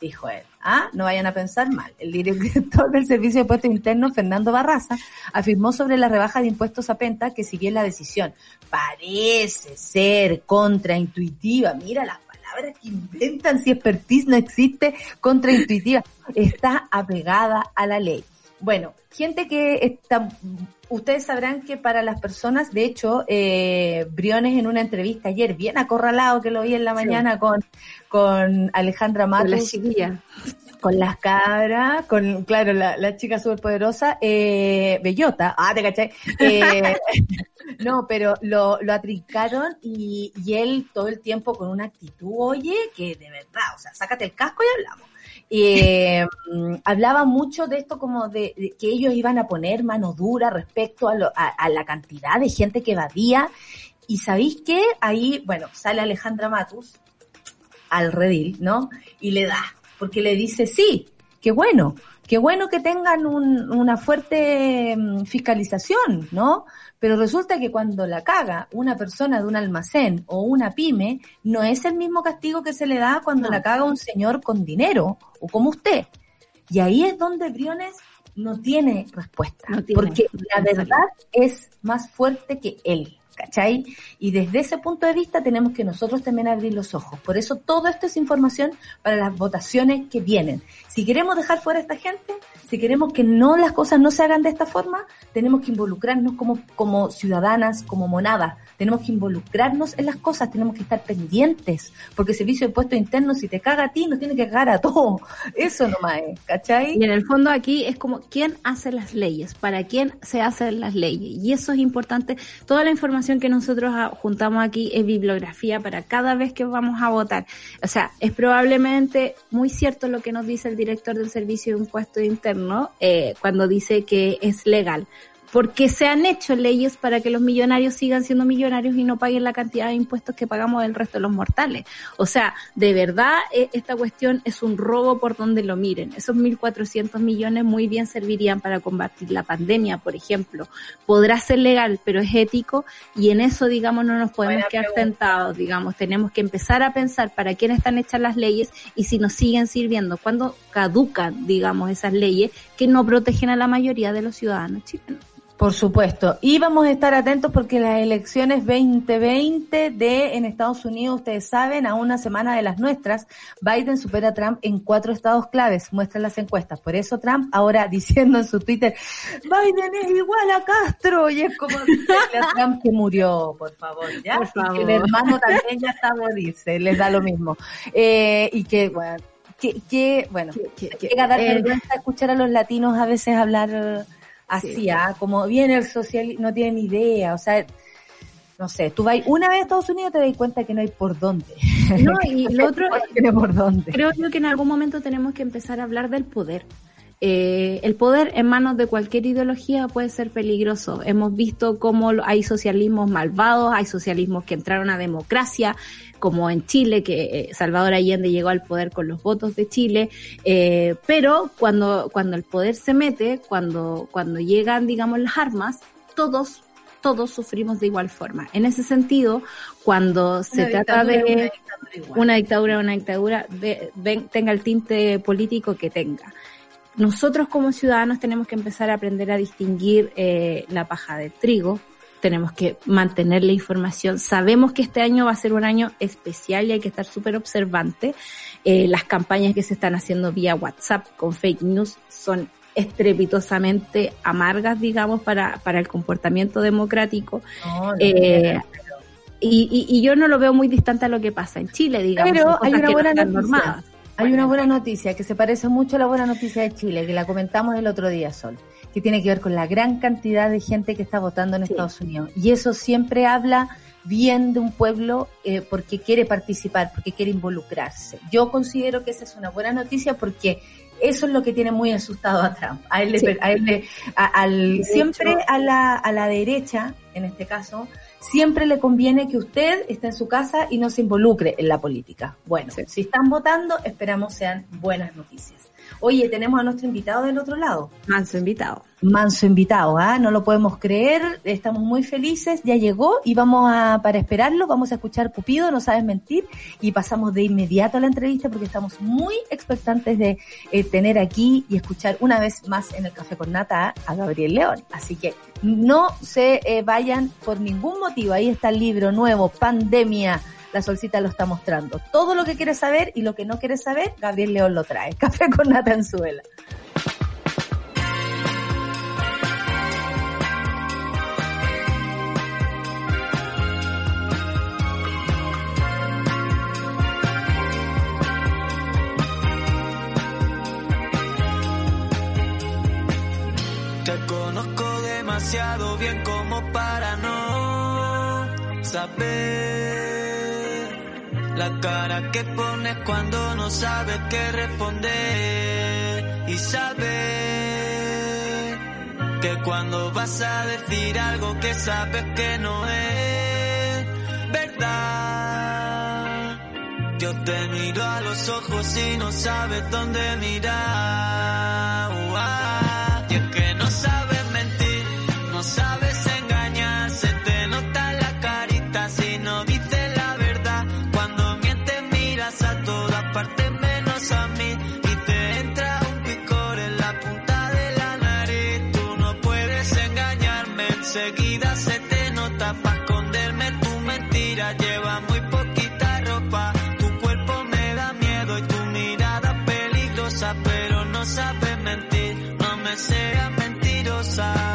dijo él. ¿Ah? No vayan a pensar mal. El director del Servicio de Impuestos Internos, Fernando Barraza, afirmó sobre la rebaja de impuestos a Penta que si bien la decisión parece ser contraintuitiva, mira las palabras que inventan si expertise no existe, contraintuitiva, está apegada a la ley. Bueno, gente que está, ustedes sabrán que para las personas, de hecho, eh, Briones en una entrevista ayer, bien acorralado que lo vi en la mañana con, con Alejandra Matos. Con la *laughs* Con las cabras, con, claro, la, la chica superpoderosa, eh, Bellota, ah, te caché. Eh, *laughs* no, pero lo, lo atrincaron y, y él todo el tiempo con una actitud, oye, que de verdad, o sea, sácate el casco y hablamos eh, hablaba mucho de esto como de, que ellos iban a poner mano dura respecto a, a, la cantidad de gente que evadía. Y sabéis que ahí, bueno, sale Alejandra Matus al redil, ¿no? Y le da, porque le dice, sí, qué bueno, qué bueno que tengan un, una fuerte mm, fiscalización, ¿no? Pero resulta que cuando la caga una persona de un almacén o una pyme, no es el mismo castigo que se le da cuando la caga un señor con dinero o como usted. Y ahí es donde Briones no tiene respuesta, porque la verdad es más fuerte que él. ¿Cachai? Y desde ese punto de vista tenemos que nosotros también abrir los ojos. Por eso todo esto es información para las votaciones que vienen. Si queremos dejar fuera a esta gente, si queremos que no las cosas no se hagan de esta forma, tenemos que involucrarnos como, como ciudadanas, como monadas. Tenemos que involucrarnos en las cosas, tenemos que estar pendientes, porque el servicio de puesto interno, si te caga a ti, nos tiene que cagar a todo. Eso nomás es, ¿cachai? Y en el fondo aquí es como, ¿quién hace las leyes? ¿Para quién se hacen las leyes? Y eso es importante. Toda la información que nosotros juntamos aquí es bibliografía para cada vez que vamos a votar. O sea, es probablemente muy cierto lo que nos dice el director del Servicio de Impuesto Interno eh, cuando dice que es legal porque se han hecho leyes para que los millonarios sigan siendo millonarios y no paguen la cantidad de impuestos que pagamos el resto de los mortales. O sea, de verdad eh, esta cuestión es un robo por donde lo miren. Esos 1.400 millones muy bien servirían para combatir la pandemia, por ejemplo. Podrá ser legal, pero es ético y en eso, digamos, no nos podemos quedar sentados, digamos. Tenemos que empezar a pensar para quién están hechas las leyes y si nos siguen sirviendo, cuando caducan, digamos, esas leyes que no protegen a la mayoría de los ciudadanos chilenos. Por supuesto. Y vamos a estar atentos porque las elecciones 2020 de en Estados Unidos, ustedes saben, a una semana de las nuestras, Biden supera a Trump en cuatro estados claves, muestran las encuestas. Por eso Trump ahora *laughs* diciendo en su Twitter, Biden es igual a Castro. Y es como a Trump que murió, por favor, ¿ya? Por favor. Y el hermano también ya está a morirse, les da lo mismo. Eh, y que, bueno, que, que bueno, que, llega a dar eh, vergüenza escuchar a los latinos a veces hablar así, ¿ah? como viene el socialismo, no tiene ni idea, o sea, no sé, tú vas una vez a Estados Unidos te das cuenta que no hay por dónde. No, *laughs* y lo otro, por dónde. creo yo que en algún momento tenemos que empezar a hablar del poder. eh, el poder en manos de cualquier ideología puede ser peligroso. Hemos visto cómo hay socialismos malvados, hay socialismos que entraron a democracia, como en Chile, que eh, Salvador Allende llegó al poder con los votos de Chile, eh, pero cuando, cuando el poder se mete, cuando, cuando llegan, digamos, las armas, todos todos sufrimos de igual forma. En ese sentido, cuando se trata de una dictadura, una dictadura, tenga el tinte político que tenga nosotros como ciudadanos tenemos que empezar a aprender a distinguir eh, la paja del trigo, tenemos que mantener la información. Sabemos que este año va a ser un año especial y hay que estar súper observante. Eh, las campañas que se están haciendo vía WhatsApp con fake news son estrepitosamente amargas, digamos, para, para el comportamiento democrático. eh, y, y, yo no lo veo muy distante a lo que pasa en Chile, digamos. Pero hay una buena noticia. Hay una buena noticia que se parece mucho a la buena noticia de Chile, que la comentamos el otro día, Sol, que tiene que ver con la gran cantidad de gente que está votando en Estados Unidos. Y eso siempre habla bien de un pueblo eh, porque quiere participar, porque quiere involucrarse. Yo considero que esa es una buena noticia porque eso es lo que tiene muy asustado a Trump. A él, a él al, siempre a la, a la derecha, en este caso, siempre le conviene que usted esté en su casa y no se involucre en la política. Bueno, si están votando, esperamos sean buenas noticias. Oye, tenemos a nuestro invitado del otro lado. Manso invitado. Manso invitado, ¿ah? No lo podemos creer, estamos muy felices, ya llegó y vamos a, para esperarlo, vamos a escuchar Cupido, no sabes mentir, y pasamos de inmediato a la entrevista porque estamos muy expectantes de eh, tener aquí y escuchar una vez más en el Café con Nata a Gabriel León. Así que no se eh, vayan por ningún motivo, ahí está el libro nuevo, Pandemia la solcita lo está mostrando. Todo lo que quieres saber y lo que no quieres saber, Gabriel León lo trae. *laughs* Café con nata en suela. Demasiado bien como para no saber la cara que pones cuando no sabes qué responder. Y sabes que cuando vas a decir algo que sabes que no es verdad. Yo te miro a los ojos y no sabes dónde mirar. side.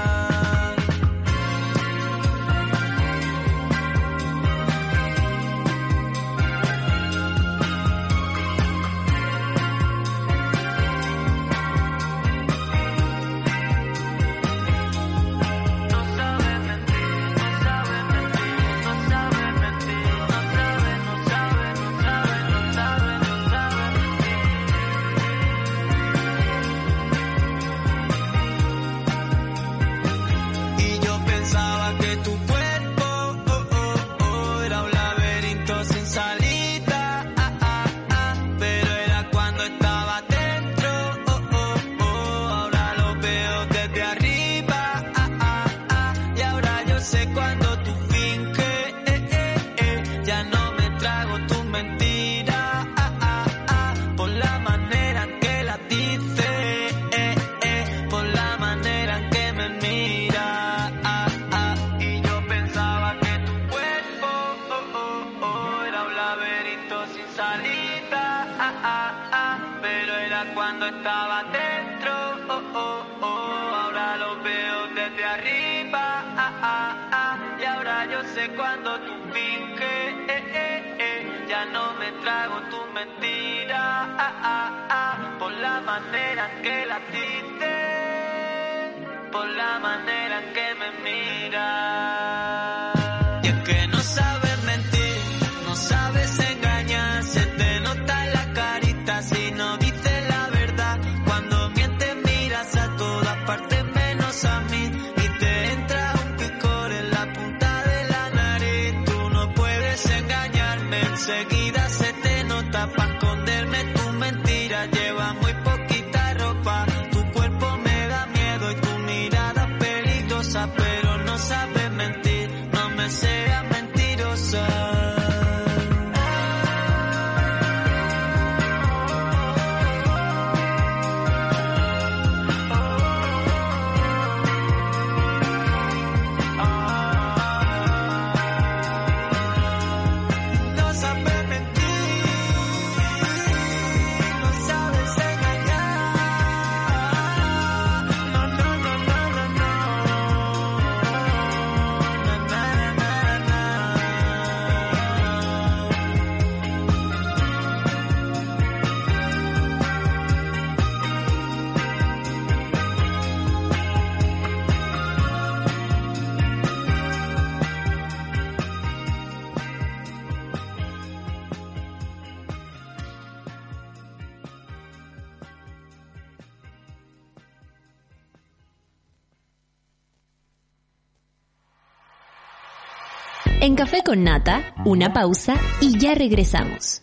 En Café con Nata, una pausa y ya regresamos.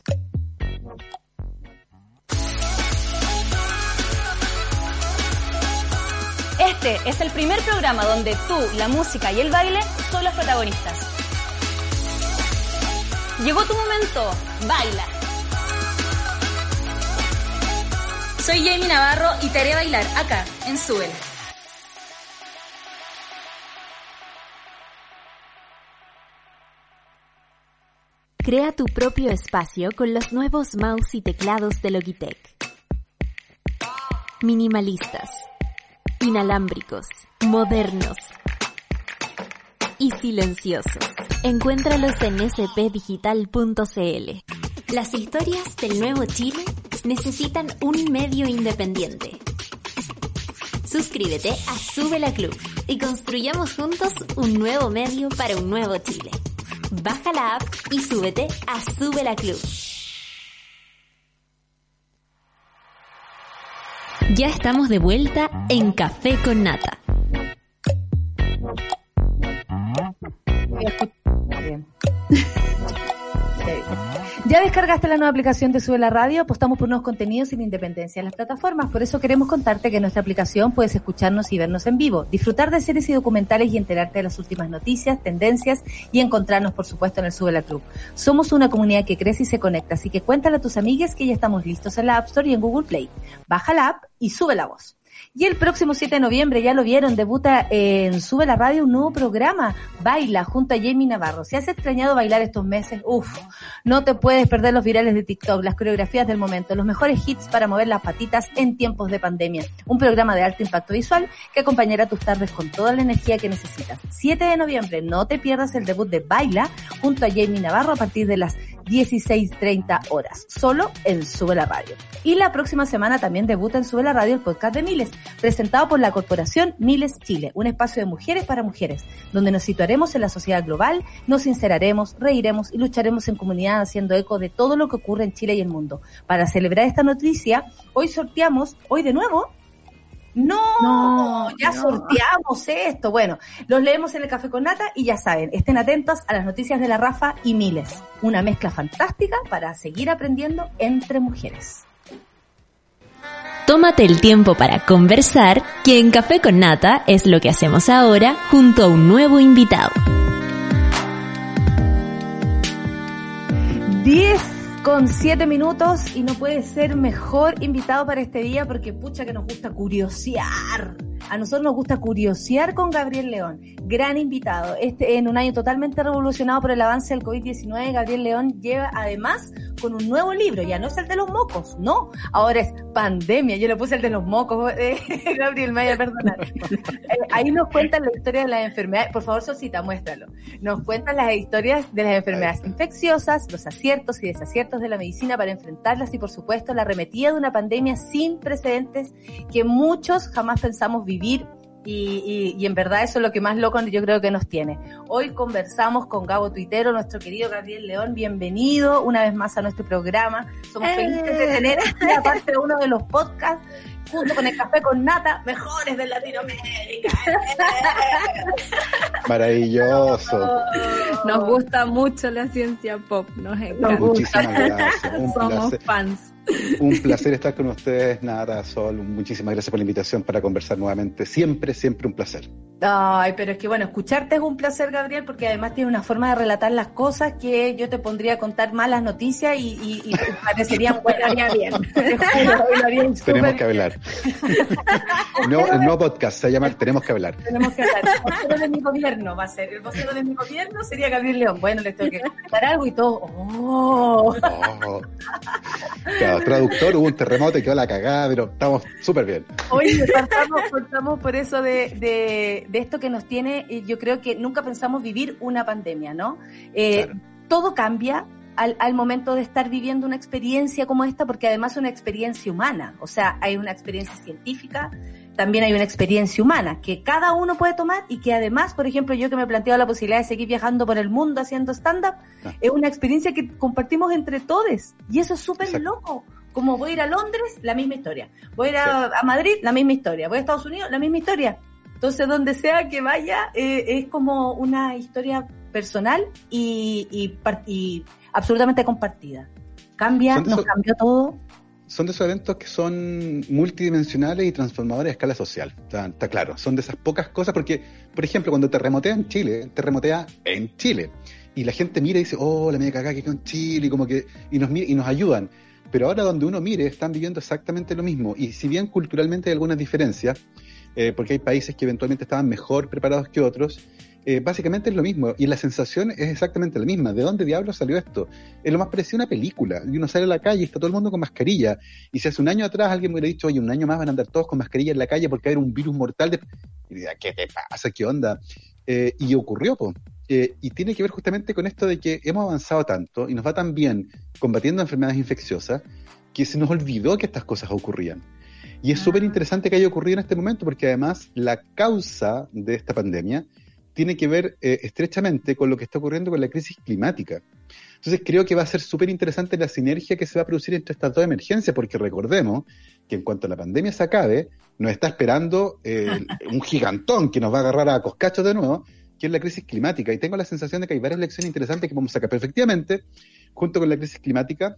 Este es el primer programa donde tú, la música y el baile son los protagonistas. Llegó tu momento, baila. Soy Jamie Navarro y te haré bailar acá, en Súbela. Crea tu propio espacio con los nuevos mouse y teclados de Logitech. Minimalistas, inalámbricos, modernos y silenciosos. Encuéntralos en spdigital.cl. Las historias del nuevo Chile necesitan un medio independiente. Suscríbete a Sube la Club y construyamos juntos un nuevo medio para un nuevo Chile. Baja la app y súbete a Sube la Club. Ya estamos de vuelta en Café con Nata. Bien. ¿Ya descargaste la nueva aplicación de Sube la Radio? Apostamos por unos contenidos sin independencia en las plataformas. Por eso queremos contarte que en nuestra aplicación puedes escucharnos y vernos en vivo, disfrutar de series y documentales y enterarte de las últimas noticias, tendencias y encontrarnos, por supuesto, en el Sube la Club. Somos una comunidad que crece y se conecta, así que cuéntale a tus amigues que ya estamos listos en la App Store y en Google Play. Baja la app y sube la voz. Y el próximo 7 de noviembre, ya lo vieron, debuta en Sube la Radio un nuevo programa, Baila, junto a Jamie Navarro. Si has extrañado bailar estos meses, uff, no te puedes perder los virales de TikTok, las coreografías del momento, los mejores hits para mover las patitas en tiempos de pandemia. Un programa de alto impacto visual que acompañará tus tardes con toda la energía que necesitas. 7 de noviembre, no te pierdas el debut de Baila junto a Jamie Navarro a partir de las 16.30 horas, solo en Sube la Radio. Y la próxima semana también debuta en Sube la Radio el podcast de Miles, presentado por la corporación Miles Chile, un espacio de mujeres para mujeres, donde nos situaremos en la sociedad global, nos sinceraremos, reiremos y lucharemos en comunidad haciendo eco de todo lo que ocurre en Chile y el mundo. Para celebrar esta noticia, hoy sorteamos, hoy de nuevo, no, No, ya no. sorteamos esto. Bueno, los leemos en el Café con Nata y ya saben, estén atentos a las noticias de la Rafa y Miles. Una mezcla fantástica para seguir aprendiendo entre mujeres. Tómate el tiempo para conversar, que en Café con Nata es lo que hacemos ahora junto a un nuevo invitado. 10 con 7 minutos y no puede ser mejor invitado para este día porque pucha que nos gusta curiosear. A nosotros nos gusta curiosear con Gabriel León, gran invitado. Este en un año totalmente revolucionado por el avance del COVID-19, Gabriel León lleva además con un nuevo libro, ya no es el de los mocos, no, ahora es pandemia, yo le puse el de los mocos, *laughs* eh, Gabriel Maya, perdona. Eh, ahí nos cuentan la historia de las enfermedades, por favor Sosita, muéstralo. Nos cuentan las historias de las enfermedades infecciosas, los aciertos y desaciertos de la medicina para enfrentarlas y por supuesto la arremetida de una pandemia sin precedentes que muchos jamás pensamos vivir y, y, y en verdad eso es lo que más loco yo creo que nos tiene. Hoy conversamos con Gabo Tuitero, nuestro querido Gabriel León. Bienvenido una vez más a nuestro programa. Somos felices de tener aquí, aparte de uno de los podcasts, junto con el café con nata, mejores de Latinoamérica. *laughs* Maravilloso. Nos gusta mucho la ciencia pop, nos encanta. Muchísimas gracias. Un Somos placer. fans. Un placer estar con ustedes, Nada, Sol. Muchísimas gracias por la invitación para conversar nuevamente. Siempre, siempre un placer. Ay, pero es que bueno, escucharte es un placer, Gabriel, porque además tiene una forma de relatar las cosas que yo te pondría a contar malas noticias y, y, y parecerían buenas. *laughs* bien. Tenemos que hablar. *laughs* no, el nuevo podcast se llama Tenemos que hablar. Tenemos que hablar. El vocero de mi gobierno va a ser. El vocero de mi gobierno sería Gabriel León. Bueno, les tengo que contar algo y todo. ¡Oh! oh. Claro, traductor, hubo un terremoto y quedó la cagada, pero estamos súper bien. Oye, partamos, por eso de, de, de, esto que nos tiene, yo creo que nunca pensamos vivir una pandemia, ¿no? Eh, claro. Todo cambia, al, al, momento de estar viviendo una experiencia como esta, porque además es una experiencia humana, o sea, hay una experiencia científica, también hay una experiencia humana que cada uno puede tomar y que además, por ejemplo, yo que me he planteado la posibilidad de seguir viajando por el mundo haciendo stand-up, ah. es una experiencia que compartimos entre todos y eso es súper loco. Como voy a ir a Londres, la misma historia. Voy a ir a, a, Madrid, la misma historia. Voy a Estados Unidos, la misma historia. Entonces, donde sea que vaya, eh, es como una historia personal y, y, y absolutamente compartida. Cambia, nos cambió todo. Son de esos eventos que son multidimensionales y transformadores a escala social. Está, está, claro. Son de esas pocas cosas porque, por ejemplo, cuando terremotea en Chile, terremotea en Chile. Y la gente mira y dice, oh, la media cagada que quedó en Chile, y como que, y nos, y nos ayudan. Pero ahora donde uno mire, están viviendo exactamente lo mismo. Y si bien culturalmente hay algunas diferencias, eh, porque hay países que eventualmente estaban mejor preparados que otros, eh, básicamente es lo mismo y la sensación es exactamente la misma. ¿De dónde diablos salió esto? Es lo más parecido a una película. Y uno sale a la calle y está todo el mundo con mascarilla. Y si hace un año atrás alguien me hubiera dicho, oye, un año más van a andar todos con mascarilla en la calle porque hay un virus mortal, de... y diría, ¿qué te pasa? ¿Qué onda? Eh, y ocurrió, pues. Eh, y tiene que ver justamente con esto de que hemos avanzado tanto y nos va tan bien combatiendo enfermedades infecciosas que se nos olvidó que estas cosas ocurrían. Y es súper interesante que haya ocurrido en este momento porque además la causa de esta pandemia tiene que ver eh, estrechamente con lo que está ocurriendo con la crisis climática. Entonces creo que va a ser súper interesante la sinergia que se va a producir entre estas dos emergencias, porque recordemos que en cuanto la pandemia se acabe, nos está esperando eh, un gigantón que nos va a agarrar a coscachos de nuevo, que es la crisis climática. Y tengo la sensación de que hay varias lecciones interesantes que vamos a sacar. Pero efectivamente, junto con la crisis climática,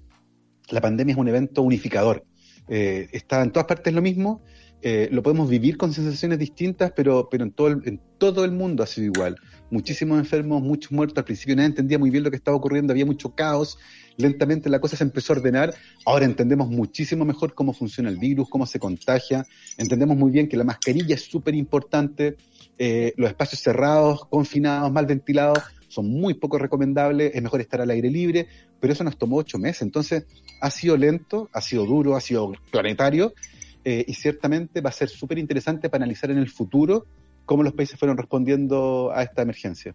la pandemia es un evento unificador. Eh, está en todas partes lo mismo, eh, lo podemos vivir con sensaciones distintas, pero, pero en, todo el, en todo el mundo ha sido igual. Muchísimos enfermos, muchos muertos. Al principio nadie entendía muy bien lo que estaba ocurriendo, había mucho caos. Lentamente la cosa se empezó a ordenar. Ahora entendemos muchísimo mejor cómo funciona el virus, cómo se contagia. Entendemos muy bien que la mascarilla es súper importante. Eh, los espacios cerrados, confinados, mal ventilados, son muy poco recomendables. Es mejor estar al aire libre, pero eso nos tomó ocho meses. Entonces ha sido lento, ha sido duro, ha sido planetario eh, y ciertamente va a ser súper interesante para analizar en el futuro cómo los países fueron respondiendo a esta emergencia.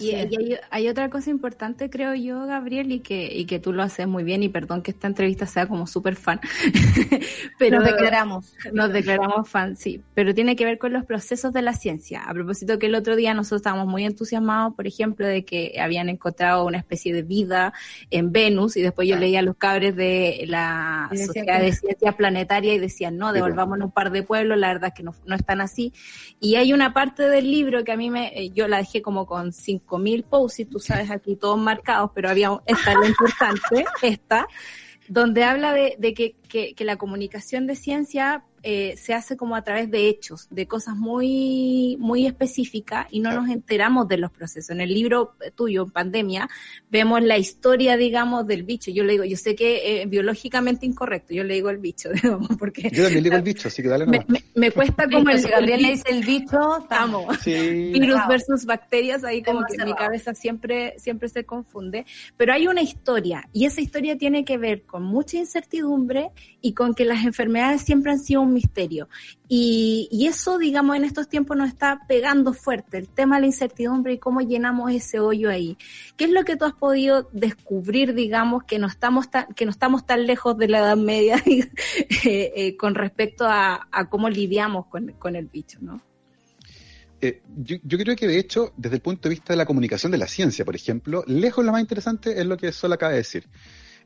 Y, y hay, hay, otra cosa importante, creo yo, Gabriel, y que, y que tú lo haces muy bien, y perdón que esta entrevista sea como súper fan. *laughs* pero nos declaramos. Nos declaramos fan, sí. Pero tiene que ver con los procesos de la ciencia. A propósito que el otro día nosotros estábamos muy entusiasmados, por ejemplo, de que habían encontrado una especie de vida en Venus, y después yo leía los cabres de la Sociedad de Ciencias Planetaria y decían, no, devolvámonos un par de pueblos, la verdad es que no, no están así. Y hay una parte del libro que a mí me, yo la dejé como con cinco mil posts, y tú sabes aquí todos marcados, pero había esta la importante, esta, donde habla de, de que, que, que, la comunicación de ciencia eh, se hace como a través de hechos, de cosas muy, muy específicas y no nos enteramos de los procesos. En el libro tuyo, Pandemia, vemos la historia, digamos, del bicho. Yo le digo, yo sé que eh, biológicamente incorrecto, yo le digo el bicho, *laughs* digamos, porque... Yo también le digo el bicho, así que dale me, me, me, cuesta como el... Si Gabriel le dice el bicho, estamos. Sí. Virus versus bacterias, ahí como que mi cabeza siempre, siempre se confunde. Pero hay una historia, y esa historia tiene que ver con mucha incertidumbre y con que las enfermedades siempre han sido un misterio. Y, y, eso, digamos, en estos tiempos nos está pegando fuerte, el tema de la incertidumbre y cómo llenamos ese hoyo ahí. ¿Qué es lo que tú has podido descubrir, digamos, que no estamos tan, que no estamos tan lejos de la Edad Media *laughs* eh, eh, con respecto a, cómo lidiamos con, con el bicho, ¿no? Eh, yo, yo, creo que de hecho, desde el punto de vista de la comunicación de la ciencia, por ejemplo, lejos lo más interesante es lo que Sol acaba de decir.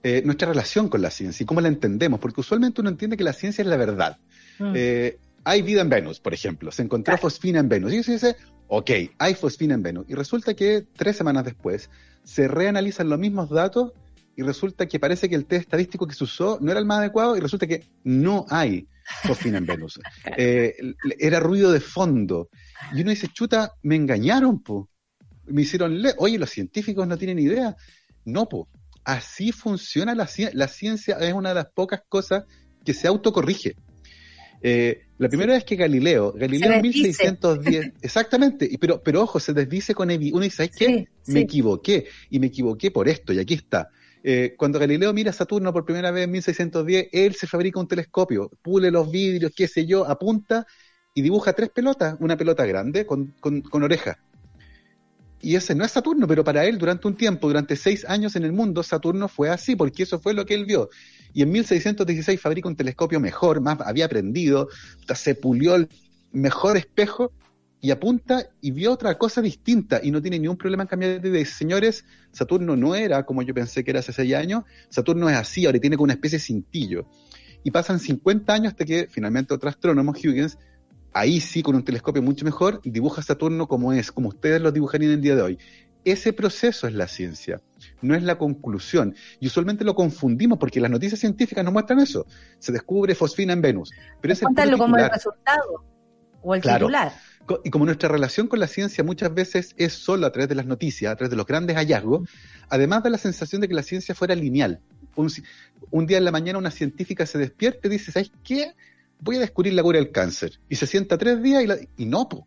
Eh, nuestra relación con la ciencia y cómo la entendemos, porque usualmente uno entiende que la ciencia es la verdad. Mm. Eh, hay vida en Venus, por ejemplo, se encontró claro. fosfina en Venus. Y se dice, ok, hay fosfina en Venus. Y resulta que tres semanas después se reanalizan los mismos datos y resulta que parece que el test estadístico que se usó no era el más adecuado y resulta que no hay fosfina en Venus. *laughs* Eh, era ruido de fondo. Y uno dice, chuta, me engañaron, po. Me hicieron, le oye, los científicos no tienen idea. No, po. Así funciona la ciencia. La ciencia es una de las pocas cosas que se autocorrige. Eh, la primera vez que Galileo, Galileo en 1610, *laughs* exactamente, pero, pero ojo, se desdice con Evi. Uno dice, ¿sabes qué? me equivoqué, y me equivoqué por esto, y aquí está. Eh, cuando Galileo mira a Saturno por primera vez en 1610, él se fabrica un telescopio, pule los vidrios, qué sé yo, apunta y dibuja tres pelotas, una pelota grande con, con, con orejas. Y ese no es Saturno, pero para él durante un tiempo, durante seis años en el mundo, Saturno fue así, porque eso fue lo que él vio y en 1616 fabrica un telescopio mejor, más había aprendido, se pulió el mejor espejo y apunta y vio otra cosa distinta y no tiene ningún problema en cambiar de idea. Señores, Saturno no era como yo pensé que era hace seis años, Saturno es así, ahora tiene como una especie de cintillo. Y pasan 50 años hasta que finalmente otro astrónomo, Huygens, ahí sí, con un telescopio mucho mejor, dibuja Saturno como es, como ustedes lo dibujarían el día de hoy. Ese proceso es la ciencia, no es la conclusión. Y usualmente lo confundimos porque las noticias científicas no muestran eso. Se descubre fosfina en Venus. Pero es el como el resultado o el titular. Y como nuestra relación con la ciencia muchas veces es solo a través de las noticias, a través de los grandes hallazgos, además de la sensación de que la ciencia fuera lineal. Un, día en la mañana una científica se despierta y dice, ¿sabes qué? Voy a descubrir la cura del cáncer. Y se sienta tres días y, la, y no, po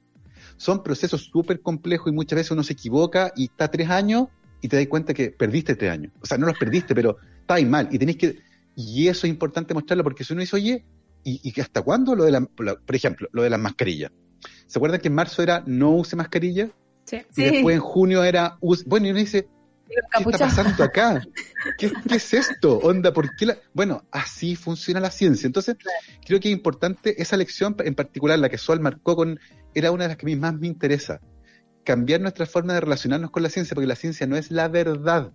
son procesos súper complejos y muchas veces uno se equivoca y está tres años y te das cuenta que perdiste tres años. O sea, no los perdiste, pero estáis mal y tenéis que... Y eso es importante mostrarlo porque si uno dice, oye, ¿y, y hasta cuándo lo de la, por ejemplo, lo de las mascarillas? ¿Se acuerdan que en marzo era no use mascarilla? Sí. Y después en junio era, bueno, y uno dice, ¿Qué está pasando acá? *laughs* ¿Qué, es esto? Onda, ¿por qué la... Bueno, así funciona la ciencia. Entonces, creo que es importante esa lección en particular, la que Sol marcó con, era una de las que a mí más me interesa. Cambiar nuestra forma de relacionarnos con la ciencia, porque la ciencia no es la verdad.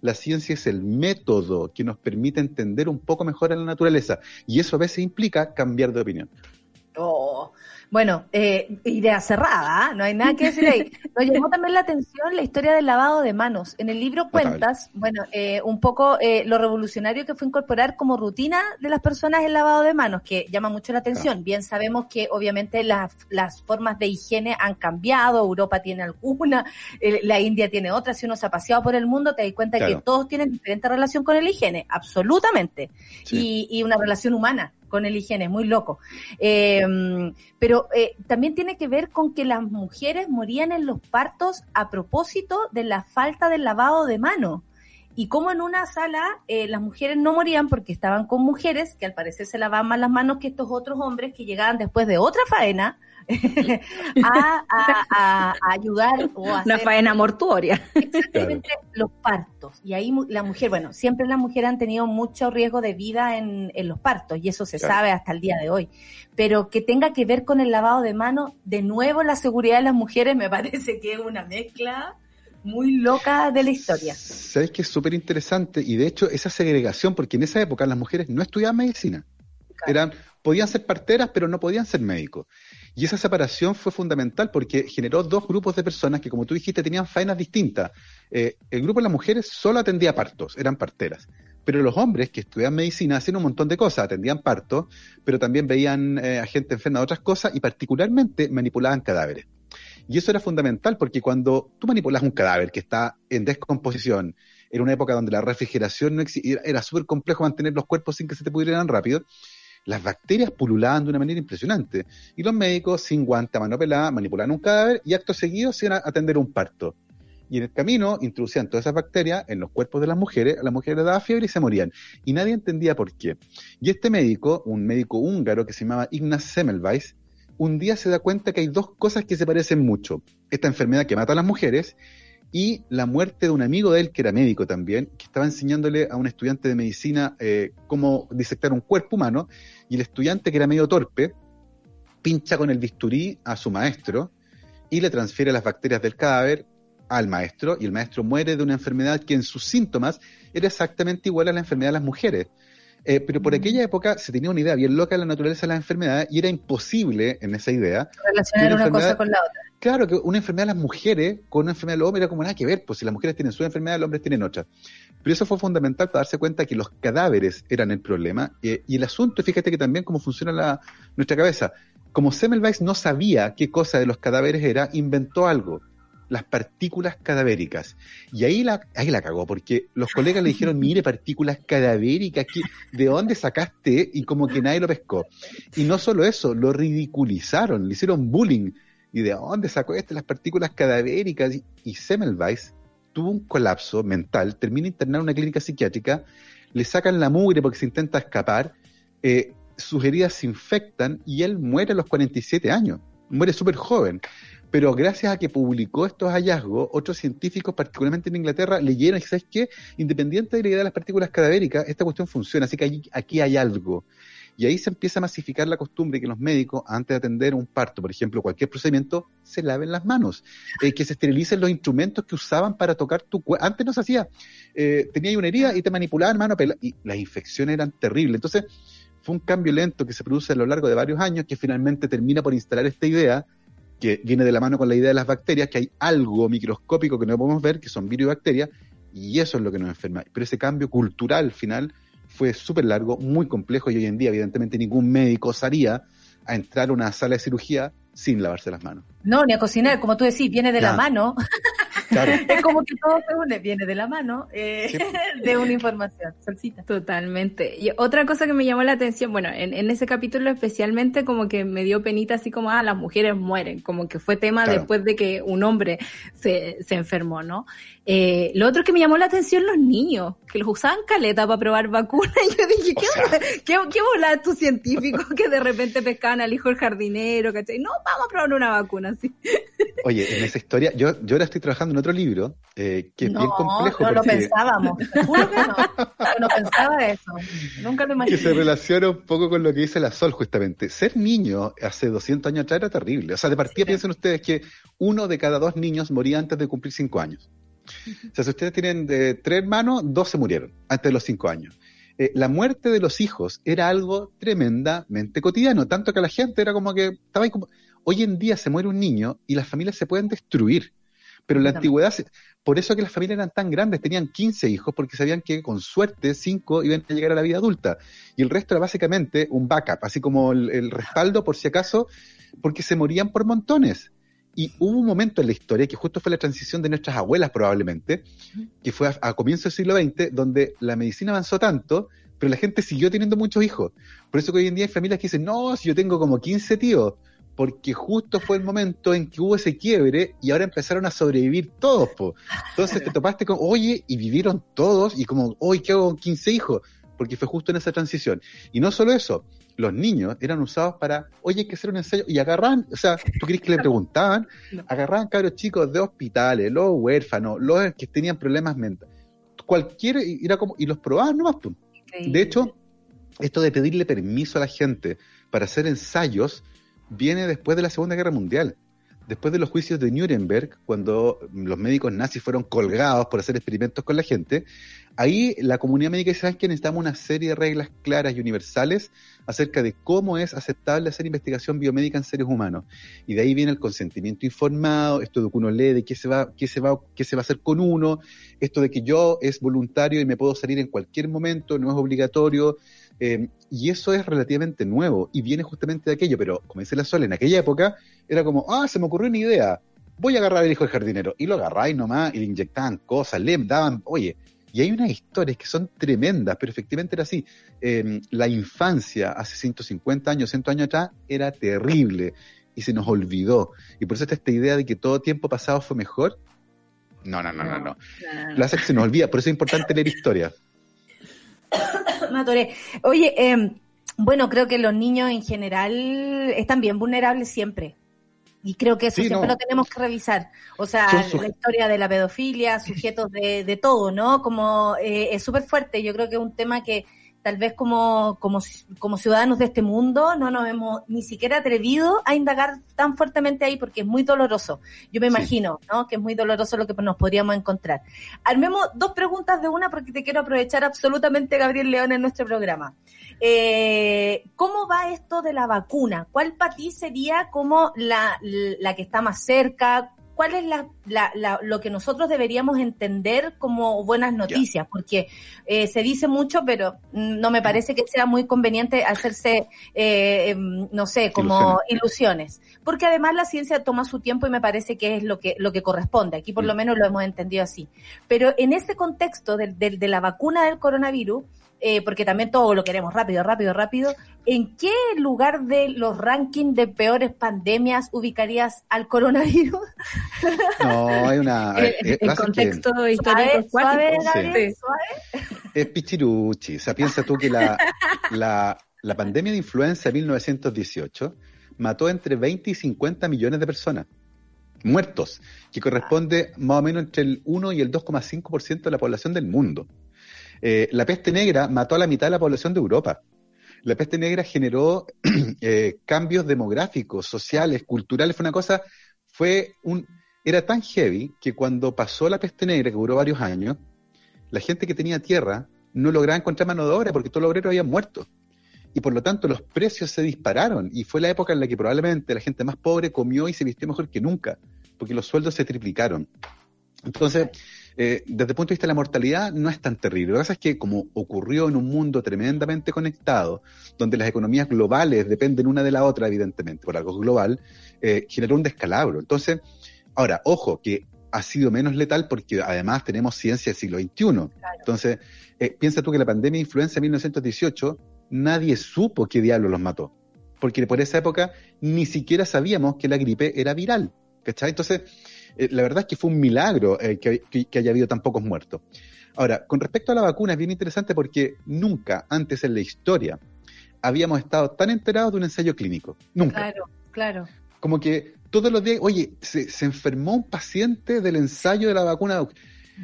La ciencia es el método que nos permite entender un poco mejor a la naturaleza. Y eso a veces implica cambiar de opinión. Oh, bueno, eh, idea cerrada, ¿ah? no hay nada que decir ahí. *laughs* Nos llamó también la atención la historia del lavado de manos. En el libro cuentas, bueno, eh, un poco eh, lo revolucionario que fue incorporar como rutina de las personas el lavado de manos, que llama mucho la atención. Bien sabemos que obviamente las, las formas de higiene han cambiado, Europa tiene alguna, eh, la India tiene otra, si uno se ha paseado por el mundo te das cuenta que todos tienen diferente relación con el higiene, absolutamente, y, y una relación humana con el higiene, muy loco. Eh, pero eh, también tiene que ver con que las mujeres morían en los partos a propósito de la falta del lavado de mano. Y como en una sala eh, las mujeres no morían porque estaban con mujeres que al parecer se lavaban más las manos que estos otros hombres que llegaban después de otra faena *laughs* a, ayudar o a una faena mortuoria. Exactamente los partos. Y ahí la mujer, bueno, siempre las mujeres han tenido mucho riesgo de vida en, los partos y eso se sabe hasta el día de hoy. Pero que tenga que ver con el lavado de manos, de nuevo la seguridad de las mujeres me *laughs* parece que es una mezcla muy loca de la historia. Sabes que es súper interesante y de hecho esa segregación, porque en esa época las mujeres no estudiaban medicina. Eran, podían ser parteras, pero no podían ser médicos. Y esa separación fue fundamental porque generó dos grupos de personas que, como tú dijiste, tenían faenas distintas. Eh, el grupo de las mujeres solo atendía partos, eran parteras. Pero los hombres que estudiaban medicina hacían un montón de cosas, atendían partos, pero también veían eh, a gente enferma de otras cosas y particularmente manipulaban cadáveres. Y eso era fundamental porque cuando tú manipulas un cadáver que está en descomposición, en una época donde la refrigeración no existía, era súper complejo mantener los cuerpos sin que se te pudieran rápido, las bacterias pululaban de una manera impresionante. Y los médicos, sin guante a mano pelada, manipulaban un cadáver y acto seguido se iban a atender un parto. Y en el camino introducían todas esas bacterias en los cuerpos de las mujeres, a las mujeres les daba fiebre y se morían. Y nadie entendía por qué. Y este médico, un médico húngaro que se llamaba Ignaz Semmelweis, un día se da cuenta que hay dos cosas que se parecen mucho. Esta enfermedad que mata a las mujeres y la muerte de un amigo de él, que era médico también, que estaba enseñándole a un estudiante de medicina eh, cómo disectar un cuerpo humano, y el estudiante, que era medio torpe, pincha con el bisturí a su maestro y le transfiere las bacterias del cadáver al maestro, y el maestro muere de una enfermedad que en sus síntomas era exactamente igual a la enfermedad de las mujeres. Eh, pero por aquella época se tenía una idea bien loca de la naturaleza de las enfermedades y era imposible en esa idea. Relacionar Una una cosa con la otra. Claro que una enfermedad de las mujeres con una enfermedad de los hombres era como nada que ver, pues si las mujeres tienen su enfermedad, los hombres tienen otra. Pero eso fue fundamental para darse cuenta que los cadáveres eran el problema. eh, y el asunto, fíjate que también cómo funciona la, nuestra cabeza. Como Semmelweis no sabía qué cosa de los cadáveres era, inventó algo, las partículas cadavéricas. Y ahí la, ahí la cagó, porque los colegas le dijeron, mire, partículas cadavéricas, ¿qué- ¿de dónde sacaste? Y como que nadie lo pescó. Y no solo eso, lo ridiculizaron, le hicieron bullying. ¿Y de dónde sacó este las partículas cadavéricas? Y, y Semmelweis tuvo un colapso mental, termina internado en una clínica psiquiátrica, le sacan la mugre porque se intenta escapar, eh, sus heridas se infectan y él muere a los 47 años, muere súper joven. Pero gracias a que publicó estos hallazgos, otros científicos, particularmente en Inglaterra, leyeron y ¿sabes qué? Independiente de la idea de las partículas cadavéricas, esta cuestión funciona, así que allí- aquí hay algo. Y ahí se empieza a masificar la costumbre que los médicos, antes de atender un parto, por ejemplo, cualquier procedimiento, se laven las manos, eh, que se esterilicen los instrumentos que usaban para tocar tu cuerpo. Antes no se hacía. Eh, tenía una herida y te manipulaban mano, y las infecciones eran terribles. Entonces, fue un cambio lento que se produce a lo largo de varios años que finalmente termina por instalar esta idea que viene de la mano con la idea de las bacterias, que hay algo microscópico que no podemos ver, que son virus y bacterias, y eso es lo que nos enferma. Pero ese cambio cultural final fue súper largo, muy complejo, y hoy en día, evidentemente, ningún médico osaría a entrar a una sala de cirugía sin lavarse las manos. No, ni a cocinar, como tú decís, viene de la mano. *laughs* Claro. *laughs* es como que todo se une, viene de la mano eh, Sí. *laughs* de una información. Salsita. Totalmente. Y otra cosa que me llamó la atención, bueno, en, en ese capítulo especialmente como que me dio penita así como, ah, las mujeres mueren, como que fue tema Claro. después de que un hombre se, se enfermó, ¿no? Eh, lo otro que me llamó la atención los niños, que los usaban caleta para probar vacunas. *laughs* Y yo dije, O ¿qué, sea-? ¿qué, qué volada tus científicos que de repente pescaban al hijo del jardinero, ¿cachai? No, vamos a probar una vacuna, así. Oye, en esa historia, yo, yo ahora estoy trabajando en otro libro que, que es no, bien complejo no lo pensábamos. Te juro que no. Pensaba eso. Nunca lo que se imaginé. relaciona un poco con lo que dice la Sol justamente. Ser niño hace 200 años atrás era terrible. O sea, de partida Sí. piensen ustedes que uno de cada dos niños moría antes de cumplir cinco años. O sea, si ustedes tienen de tres hermanos, dos se murieron antes de los cinco años. Eh, la muerte de los hijos era algo tremendamente cotidiano, tanto que la gente era como que estaba ahí como... Hoy en día se muere un niño y las familias se pueden destruir. Pero en la antigüedad, por eso que las familias eran tan grandes, tenían 15 hijos, porque sabían que con suerte 5 iban a llegar a la vida adulta. Y el resto era básicamente un backup, así como el, el respaldo por si acaso, porque se morían por montones. Y hubo un momento en la historia, que justo fue la transición de nuestras abuelas probablemente, que fue a, a comienzos del siglo XX, donde la medicina avanzó tanto, pero la gente siguió teniendo muchos hijos. Por eso que hoy en día hay familias que dicen, no, si yo tengo como 15 tíos, porque justo fue el momento en que hubo ese quiebre y ahora empezaron a sobrevivir todos. Po. Entonces te *laughs* topaste con, oye, y vivieron todos, y como, oye, ¿qué hago con 15 hijos? Porque fue justo en esa transición. Y no solo eso, los niños eran usados para, oye, hay que hacer un ensayo, y agarraban, o sea, ¿tú crees que le *laughs* preguntaban? No. Agarraban cabros chicos de hospitales, los huérfanos, los que tenían problemas mentales. Cualquier, y era como, y los probaban nomás. De hecho, esto de pedirle permiso a la gente para hacer ensayos viene después de la Segunda Guerra Mundial. Después de los juicios de Nuremberg, cuando los médicos nazis fueron colgados por hacer experimentos con la gente, ahí la comunidad médica dice, ¿sabes que necesitamos una serie de reglas claras y universales acerca de cómo es aceptable hacer investigación biomédica en seres humanos? Y de ahí viene el consentimiento informado, esto de que uno lee de qué se va, qué se va, qué se va a hacer con uno, esto de que yo es voluntario y me puedo salir en cualquier momento, no es obligatorio, eh, y eso es relativamente nuevo y viene justamente de aquello, pero como dice la Sol, en aquella época era como, ah, se me ocurrió una idea, voy a agarrar al hijo del jardinero, y lo agarráis nomás y le inyectaban cosas, le daban, oye, y hay unas historias que son tremendas, pero efectivamente era así. Eh, la infancia hace 150 años, 100 años atrás, era terrible y se nos olvidó. Y por eso está esta idea de que todo tiempo pasado fue mejor. No, no, no, no, no. Lo hace que se nos olvida, por eso es importante leer historia. *laughs* Me atoré. Oye, eh, bueno, creo que los niños en general están bien vulnerables siempre. Y creo que eso Sí, siempre no. lo tenemos que revisar. O sea, la historia de la pedofilia, sujetos de, de todo, ¿no? Como eh, es súper fuerte. Yo creo que es un tema que tal vez como, como, como ciudadanos de este mundo, no nos hemos ni siquiera atrevido a indagar tan fuertemente ahí porque es muy doloroso. Yo me imagino, ¿no? Que es muy doloroso lo que nos podríamos encontrar. Armemos dos preguntas de una porque te quiero aprovechar absolutamente, Gabriel León, en nuestro programa. Eh, ¿Cómo va esto de la vacuna? ¿Cuál para ti sería como la, la que está más cerca? ¿Cuál es la, la, la, lo que nosotros deberíamos entender como buenas noticias? Porque eh, se dice mucho, pero no me parece que sea muy conveniente hacerse, eh, em, no sé, como ilusiones. Porque además la ciencia toma su tiempo y me parece que es lo que, lo que corresponde. Aquí por lo menos lo hemos entendido así. Pero en ese contexto de, de, de la vacuna del coronavirus, eh, porque también todo lo queremos rápido, rápido, rápido. ¿En qué lugar de los rankings de peores pandemias ubicarías al coronavirus? *laughs* No, hay una... *laughs* el, el contexto que, histórico suave, suave, suave. Es pichiruchi. O sea, piensa tú que la, *laughs* la, la pandemia de influenza de 1918 mató entre 20 y 50 millones de personas muertos, que corresponde más o menos entre el 1 y el 2,5% de la población del mundo. Eh, la peste negra mató a la mitad de la población de Europa. La peste negra generó *clears throat* eh, cambios demográficos, sociales, culturales. Fue una cosa, fue un, era tan heavy que cuando pasó la peste negra, que duró varios años, la gente que tenía tierra no lograba encontrar mano de obra porque todos los obreros habían muerto. Y por lo tanto los precios se dispararon. Y fue la época en la que probablemente la gente más pobre comió y se vistió mejor que nunca, porque los sueldos se triplicaron. Entonces, eh, desde el punto de vista de la mortalidad, no es tan terrible. Lo que pasa es que como ocurrió en un mundo tremendamente conectado, donde las economías globales dependen una de la otra, evidentemente, por algo global, eh, generó un descalabro. Entonces, ahora, ojo, que ha sido menos letal porque además tenemos ciencia del siglo XXI. Claro. Entonces, eh, piensa tú que la pandemia de influenza en 1918, nadie supo qué diablo los mató. Porque por esa época ni siquiera sabíamos que la gripe era viral. ¿Cachai? Entonces, eh, la verdad es que fue un milagro eh, que, haya habido tan pocos muertos. Ahora, con respecto a la vacuna es bien interesante porque nunca antes en la historia habíamos estado tan enterados de un ensayo clínico. Nunca. Claro, claro. Como que todos los días, oye, se, se enfermó un paciente del ensayo de la vacuna.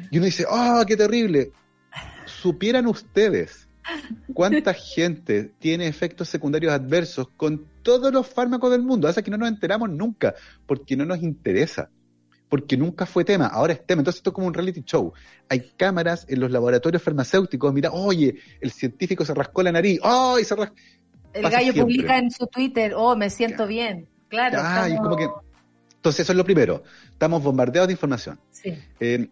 Y uno dice, ¡ah, oh, qué terrible! Supieran ustedes cuánta *laughs* gente tiene efectos secundarios adversos con todos los fármacos del mundo. Hace que no nos enteramos nunca, porque no nos interesa porque nunca fue tema, ahora es tema. Entonces esto es como un reality show. Hay cámaras en los laboratorios farmacéuticos, mira, oye, el científico se rascó la nariz, ¡ay! se rascó. El Pasa gallo siempre. publica en su Twitter, oh, me siento bien. Claro. Ah, estamos... como que... Entonces eso es lo primero, estamos bombardeados de información. Sí. Eh,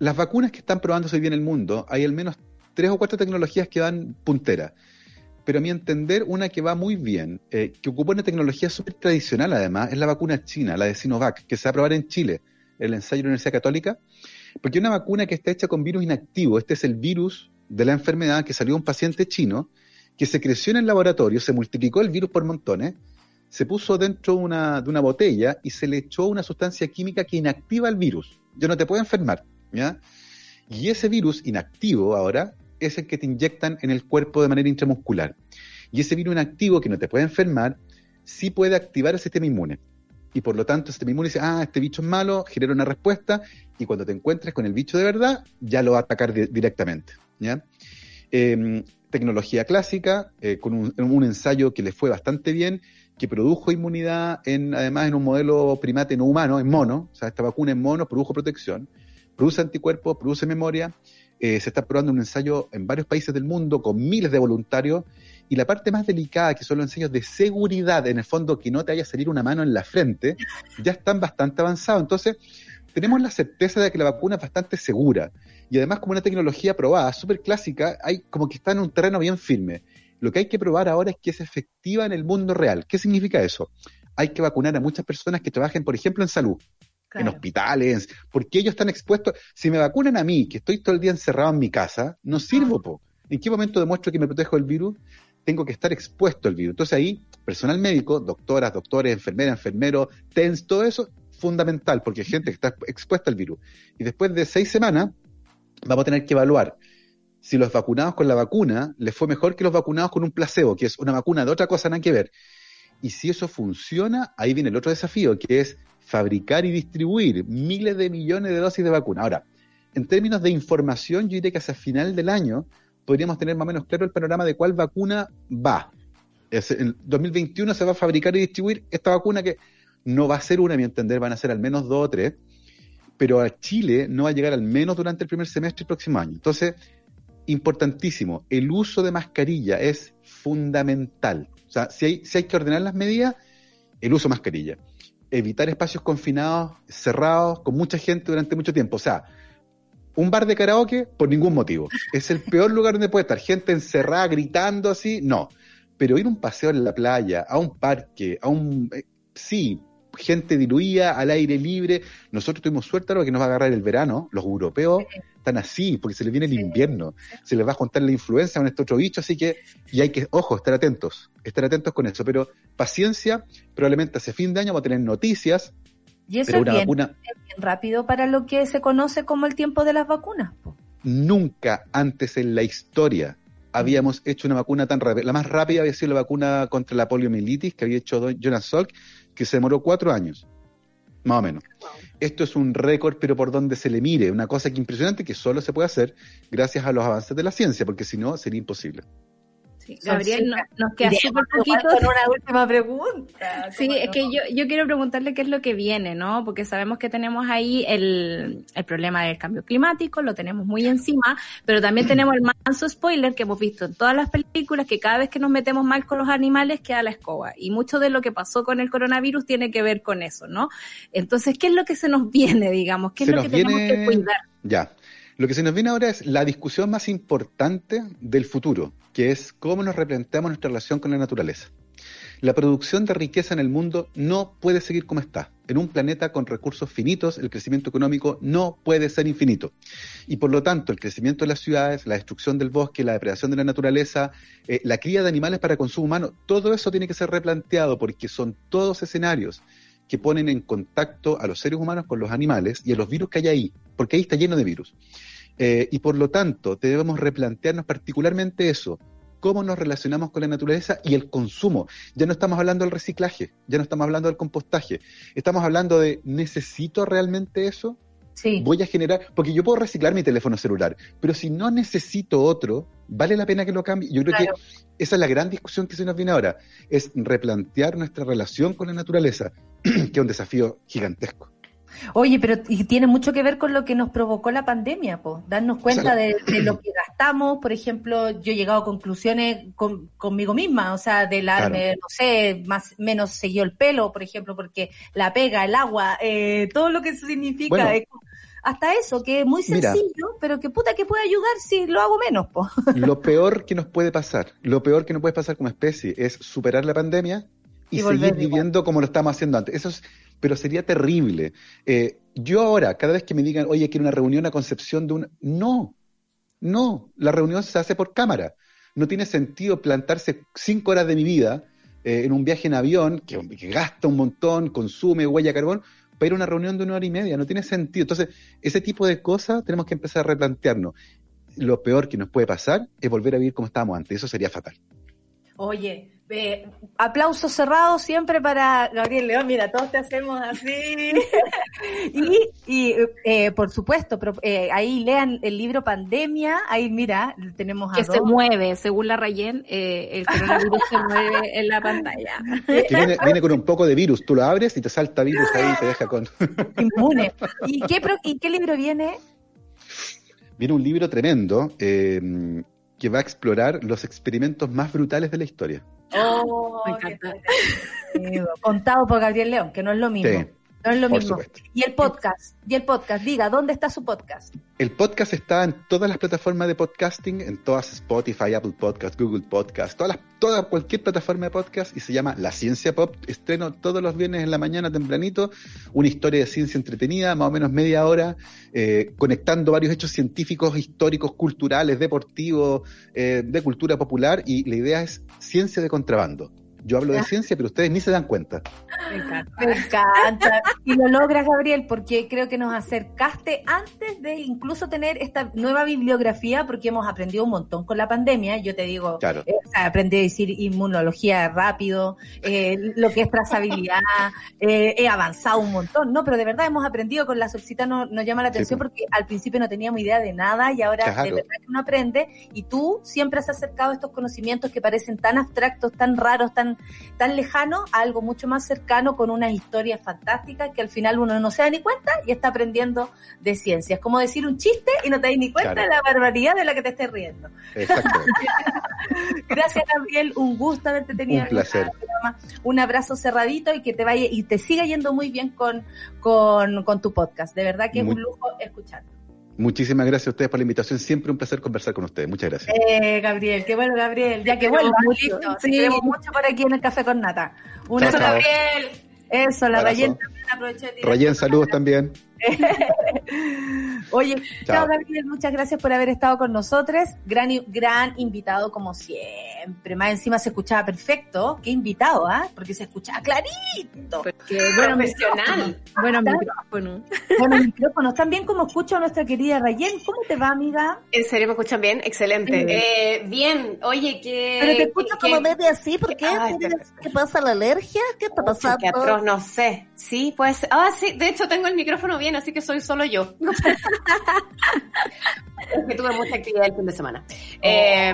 las vacunas que están probándose hoy día en el mundo, hay al menos tres o cuatro tecnologías que van punteras pero a mi entender, una que va muy bien, eh, que ocupa una tecnología súper tradicional además, es la vacuna china, la de Sinovac, que se va a probar en Chile el ensayo de la Universidad Católica, porque una vacuna que está hecha con virus inactivo, este es el virus de la enfermedad que salió un paciente chino, que se creció en el laboratorio, se multiplicó el virus por montones, se puso dentro una, de una botella y se le echó una sustancia química que inactiva el virus. Ya no te puede enfermar, ¿ya? Y ese virus inactivo ahora es el que te inyectan en el cuerpo de manera intramuscular. Y ese virus inactivo que no te puede enfermar, sí puede activar el sistema inmune y por lo tanto sistema inmune dice, ah, este bicho es malo, genera una respuesta, y cuando te encuentres con el bicho de verdad, ya lo va a atacar di directamente. ¿ya? Eh, tecnología clásica, eh, con un, un, ensayo que le fue bastante bien, que produjo inmunidad, en, además en un modelo primate no humano, en mono, o sea, esta vacuna en mono produjo protección, produce anticuerpos, produce memoria, eh, se está probando un ensayo en varios países del mundo con miles de voluntarios, y la parte más delicada, que son los ensayos de seguridad, en el fondo que no te haya a salir una mano en la frente, ya están bastante avanzados. Entonces, tenemos la certeza de que la vacuna es bastante segura. Y además, como una tecnología probada, súper clásica, hay como que está en un terreno bien firme. Lo que hay que probar ahora es que es efectiva en el mundo real. ¿Qué significa eso? Hay que vacunar a muchas personas que trabajen, por ejemplo, en salud, claro. en hospitales, porque ellos están expuestos. Si me vacunan a mí, que estoy todo el día encerrado en mi casa, no sirvo, po. ¿En qué momento demuestro que me protejo del virus? Tengo que estar expuesto al virus. Entonces ahí, personal médico, doctoras, doctores, enfermeras, enfermeros, TENS, todo eso, fundamental, porque hay gente que está expuesta al virus. Y después de seis semanas, vamos a tener que evaluar si los vacunados con la vacuna les fue mejor que los vacunados con un placebo, que es una vacuna de otra cosa, nada que ver. Y si eso funciona, ahí viene el otro desafío, que es fabricar y distribuir miles de millones de dosis de vacuna. Ahora, en términos de información, yo diría que hacia final del año podríamos tener más o menos claro el panorama de cuál vacuna va. En 2021 se va a fabricar y distribuir esta vacuna que no va a ser una, a mi entender, van a ser al menos dos o tres, pero a Chile no va a llegar al menos durante el primer semestre del próximo año. Entonces, importantísimo, el uso de mascarilla es fundamental. O sea, si hay, si hay que ordenar las medidas, el uso de mascarilla. Evitar espacios confinados, cerrados, con mucha gente durante mucho tiempo. O sea, un bar de karaoke por ningún motivo. Es el peor lugar donde puede estar gente encerrada gritando así, no. Pero ir a un paseo en la playa, a un parque, a un... eh, sí, gente diluida, al aire libre. Nosotros tuvimos suerte ahora que nos va a agarrar el verano. Los europeos están así, porque se les viene el invierno. Se les va a juntar la influenza con este otro bicho, así que... Y hay que, ojo, estar atentos. Estar atentos con eso. Pero paciencia, probablemente hacia fin de año vamos a tener noticias, Y eso es bien, vacuna... es bien rápido para lo que se conoce como el tiempo de las vacunas. nunca antes en la historia habíamos hecho una vacuna tan rápida. La más rápida había sido la vacuna contra la poliomielitis que había hecho Jonas Salk, que se demoró cuatro años, más o menos. Esto es un récord, pero por donde se le mire, una cosa que impresionante que solo se puede hacer gracias a los avances de la ciencia, porque si no sería imposible. Sí, Gabriel, no- nos queda súper poquito. con una última pregunta. Sí, ¿Cómo es no? que yo, yo quiero preguntarle qué es lo que viene, ¿no? Porque sabemos que tenemos ahí el, el problema del cambio climático, lo tenemos muy encima, pero también tenemos el manso spoiler que hemos visto en todas las películas, que cada vez que nos metemos mal con los animales queda la escoba. Y mucho de lo que pasó con el coronavirus tiene que ver con eso, ¿no? Entonces, ¿qué es lo que se nos *laughs* viene, digamos? ¿Qué es Se lo que tenemos que cuidar? Ya. Lo que se nos viene ahora es la discusión más importante del futuro, que es cómo nos replanteamos nuestra relación con la naturaleza. La producción de riqueza en el mundo no puede seguir como está. En un planeta con recursos finitos, el crecimiento económico no puede ser infinito. Y por lo tanto, el crecimiento de las ciudades, la destrucción del bosque, la depredación de la naturaleza, eh, la cría de animales para consumo humano, todo eso tiene que ser replanteado porque son todos escenarios que ponen en contacto a los seres humanos con los animales y a los virus que hay ahí, porque ahí está lleno de virus. Eh, y por lo tanto, debemos replantearnos particularmente eso, cómo nos relacionamos con la naturaleza y el consumo. Ya no estamos hablando del reciclaje, ya no estamos hablando del compostaje, estamos hablando de, ¿necesito realmente eso? Sí. Voy a generar, porque yo puedo reciclar mi teléfono celular, pero si no necesito otro, ¿vale la pena que lo cambie? Yo creo Claro. que esa es la gran discusión que se nos viene ahora, es replantear nuestra relación con la naturaleza, *clears throat* que es un desafío gigantesco. Oye, pero y tiene mucho que ver con lo que nos provocó la pandemia, pues, darnos cuenta de, de lo que gastamos. Por ejemplo, yo he llegado a conclusiones con- conmigo misma, o sea, de la, Claro. no sé, más menos seguido el pelo, por ejemplo, porque la pega, el agua, eh, todo lo que eso significa, Bueno. es como- hasta eso, que es muy Mira. sencillo, pero que puta que puede ayudar si lo hago menos, pues. *laughs* Lo peor que nos puede pasar, lo peor que nos puede pasar como especie es superar la pandemia y, seguir igual. viviendo como lo estamos haciendo antes. Eso es, pero sería terrible. Eh, yo ahora, cada vez que me digan, oye, quiero una reunión a concepción de un... No, no, la reunión se hace por cámara. No tiene sentido plantarse cinco horas de mi vida eh, en un viaje en avión que, que gasta un montón, consume huella de carbón, para ir a una reunión de una hora y media. No tiene sentido. Entonces, ese tipo de cosas tenemos que empezar a replantearnos lo peor que nos puede pasar es volver a vivir como estábamos antes. Eso sería fatal. Oye, eh, aplausos cerrados siempre para Gabriel León. Mira, todos te hacemos así. *laughs* y y eh, por supuesto, pero, eh, ahí lean el libro Pandemia. Ahí, mira, tenemos a Que se mueve, según la Rayen, eh, el coronavirus se *laughs* mueve en la pantalla. Que viene, viene con un poco de virus. Tú lo abres y te salta virus ahí y te deja con. *laughs* inmune. ¿Y qué, pro- ¿Y qué libro viene? viene un libro tremendo eh, que va a explorar los experimentos más brutales de la historia. Oh, Me encanta. *laughs* Contado por Gabriel León, que no es lo mismo. Sí, no es lo por mismo. supuesto. Y el podcast, y el podcast, diga, ¿dónde está su podcast? El podcast está en todas las plataformas de podcasting, en todas Spotify, Apple Podcast, Google Podcast, todas las, toda cualquier plataforma de podcast y se llama La Ciencia Pop. Estreno todos los viernes en la mañana tempranito, una historia de ciencia entretenida, más o menos media hora, eh, conectando varios hechos científicos, históricos, culturales, deportivos, eh, de cultura popular y la idea es ciencia de contrabando. Yo hablo de ciencia, pero ustedes ni se dan cuenta. Me encanta. Me encanta. Y lo logras, Gabriel, porque creo que nos acercaste antes de incluso tener esta nueva bibliografía, porque hemos aprendido un montón con la pandemia. Yo te digo, Claro. eh, o sea, aprendí a decir inmunología rápido, eh, lo que es trazabilidad, eh, he avanzado un montón, ¿no? Pero de verdad hemos aprendido con la solcita, no- nos llama la atención pues. porque al principio no teníamos idea de nada y ahora de verdad que uno aprende y tú siempre has acercado estos conocimientos que parecen tan abstractos, tan raros, tan, tan lejanos a algo mucho más cercano con unas historias fantásticas que al final uno no se da ni cuenta y está aprendiendo de ciencia. Es como decir un chiste y no te das ni cuenta Claro. de la barbaridad de la que te estés riendo. Exacto. *laughs* Gracias, Gabriel. Un gusto haberte tenido. Un placer. Un abrazo cerradito y que te vaya y te siga yendo muy bien con, con, con tu podcast. De verdad que es un lujo escucharte. Muchísimas gracias a ustedes por la invitación. Siempre un placer conversar con ustedes. Muchas gracias. Eh, Gabriel, qué bueno, Gabriel. Ya que Te queremos vuelva. mucho, listo. te Sí, queremos mucho por aquí en el Café con Nata. Un abrazo. Gabriel. Eso, la. Rayen también aprovecho de tirar- Rayen, saludos también. *laughs* Oye, chao. Chao. Gabriel, muchas gracias por haber estado con nosotros. Gran, gran invitado como siempre. Más encima se escuchaba perfecto. Qué invitado, ¿ah? Porque se escuchaba clarito. Porque, bueno, Profesional. Bueno, Claro. micrófono. Bueno, micrófonos también como escucho a nuestra querida Rayen. ¿Cómo te va, amiga? ¿En serio me escuchan bien? Excelente. Sí. Eh, bien, oye, que... Pero te escucho que- como medio así, ¿por qué? Ay, ¿Tienes- pero- ¿Qué pasa, la alergia? ¿Qué está pasando? Qué atroz, no sé. Sí, pues. Ah, sí, de hecho tengo el micrófono bien, así que soy solo yo. *laughs* es que tuve mucha actividad el fin de semana. Eh,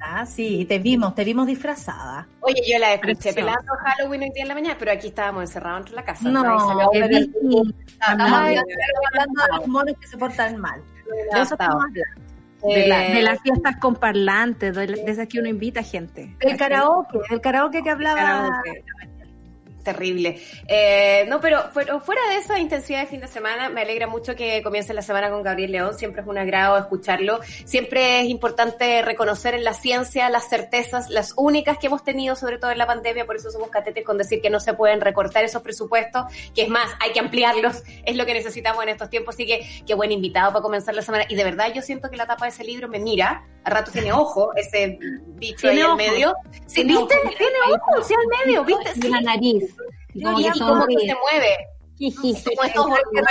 Ah, sí, te vimos, te vimos disfrazada. oye, yo la escuché pelando Halloween hoy día en la mañana, pero aquí estábamos encerrados entre la casa. No, no, estamos hablando de los monos que se portan mal. De eso estamos hablando. de, la- Eh, de las fiestas con parlantes, de, de esas que uno invita gente. El karaoke, el karaoke que hablaba. Karaoke. Terrible. Eh, no, pero fuera, fuera de esa intensidad de fin de semana, me alegra mucho que comience la semana con Gabriel León. Siempre es un agrado escucharlo. Siempre es importante reconocer en la ciencia las certezas, las únicas que hemos tenido, sobre todo en la pandemia. Por eso somos catetes con decir que no se pueden recortar esos presupuestos, que es más, hay que ampliarlos. *laughs* Es lo que necesitamos en estos tiempos. Así que qué buen invitado para comenzar la semana. Y de verdad, yo siento que la tapa de ese libro me mira. A rato tiene ojo, ese bicho ahí ojo. medio. Sí, ¿viste? Tiene ojo, sí, al medio, ¿viste? Sí. la nariz. Y como Y que como que se mueve. Como estos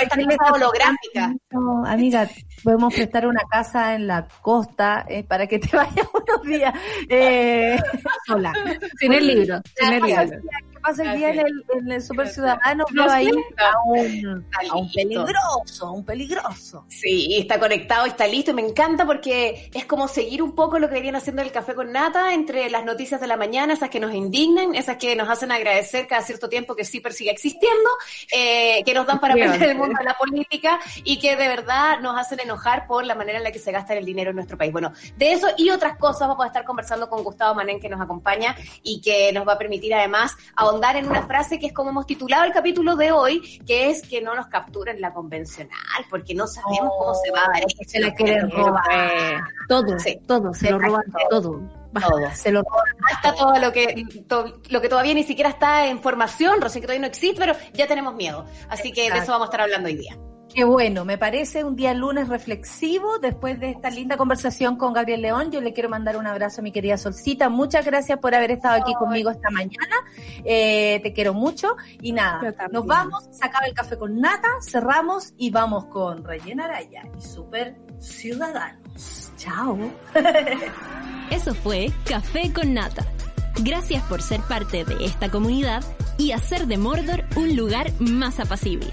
esta cosa holográfica. No, amiga, podemos prestar una casa en la costa eh, para que te *laughs* vayas unos días eh, *laughs* sola. Sin el libro. Sin el ¿Qué pasa libro. Pasa el día en el, en el Super Ciudadano? No Veo ahí a un, a peligroso, a un peligroso. Sí, está conectado, está listo y me encanta porque es como seguir un poco lo que venían haciendo el café con nata entre las noticias de la mañana, esas que nos indignan, esas que nos hacen agradecer cada cierto tiempo que CIPER sigue existiendo, eh, que nos dan para aprender el mundo de la política y que de verdad nos hacen enojar por la manera en la que se gasta el dinero en nuestro país. Bueno, de eso y otras cosas vamos a estar conversando con Gustavo Manén que nos acompaña y que nos va a permitir además ahondar en una frase que es como hemos titulado el capítulo de hoy, que es que no nos capturen la convencional, porque no sabemos cómo se va a dar esto. Se la quieren robar. Todo, Sí. todo, se lo roban todo. todo. Se lo roban. Hasta todo lo que, to- lo que todavía ni siquiera está en formación, recién que todavía no existe, pero ya tenemos miedo. Así que de eso vamos a estar hablando hoy día. Qué bueno, me parece un día lunes reflexivo después de esta linda conversación con Gabriel León. Yo le quiero mandar un abrazo a mi querida Solcita. Muchas gracias por haber estado aquí conmigo esta mañana. Eh, te quiero mucho. Y nada, nos vamos, se acaba el café con nata, cerramos y vamos con Rellena Araya y Super Ciudadanos. Chao. *laughs* Eso fue Café con Nata. Gracias por ser parte de esta comunidad y hacer de Mordor un lugar más apacible.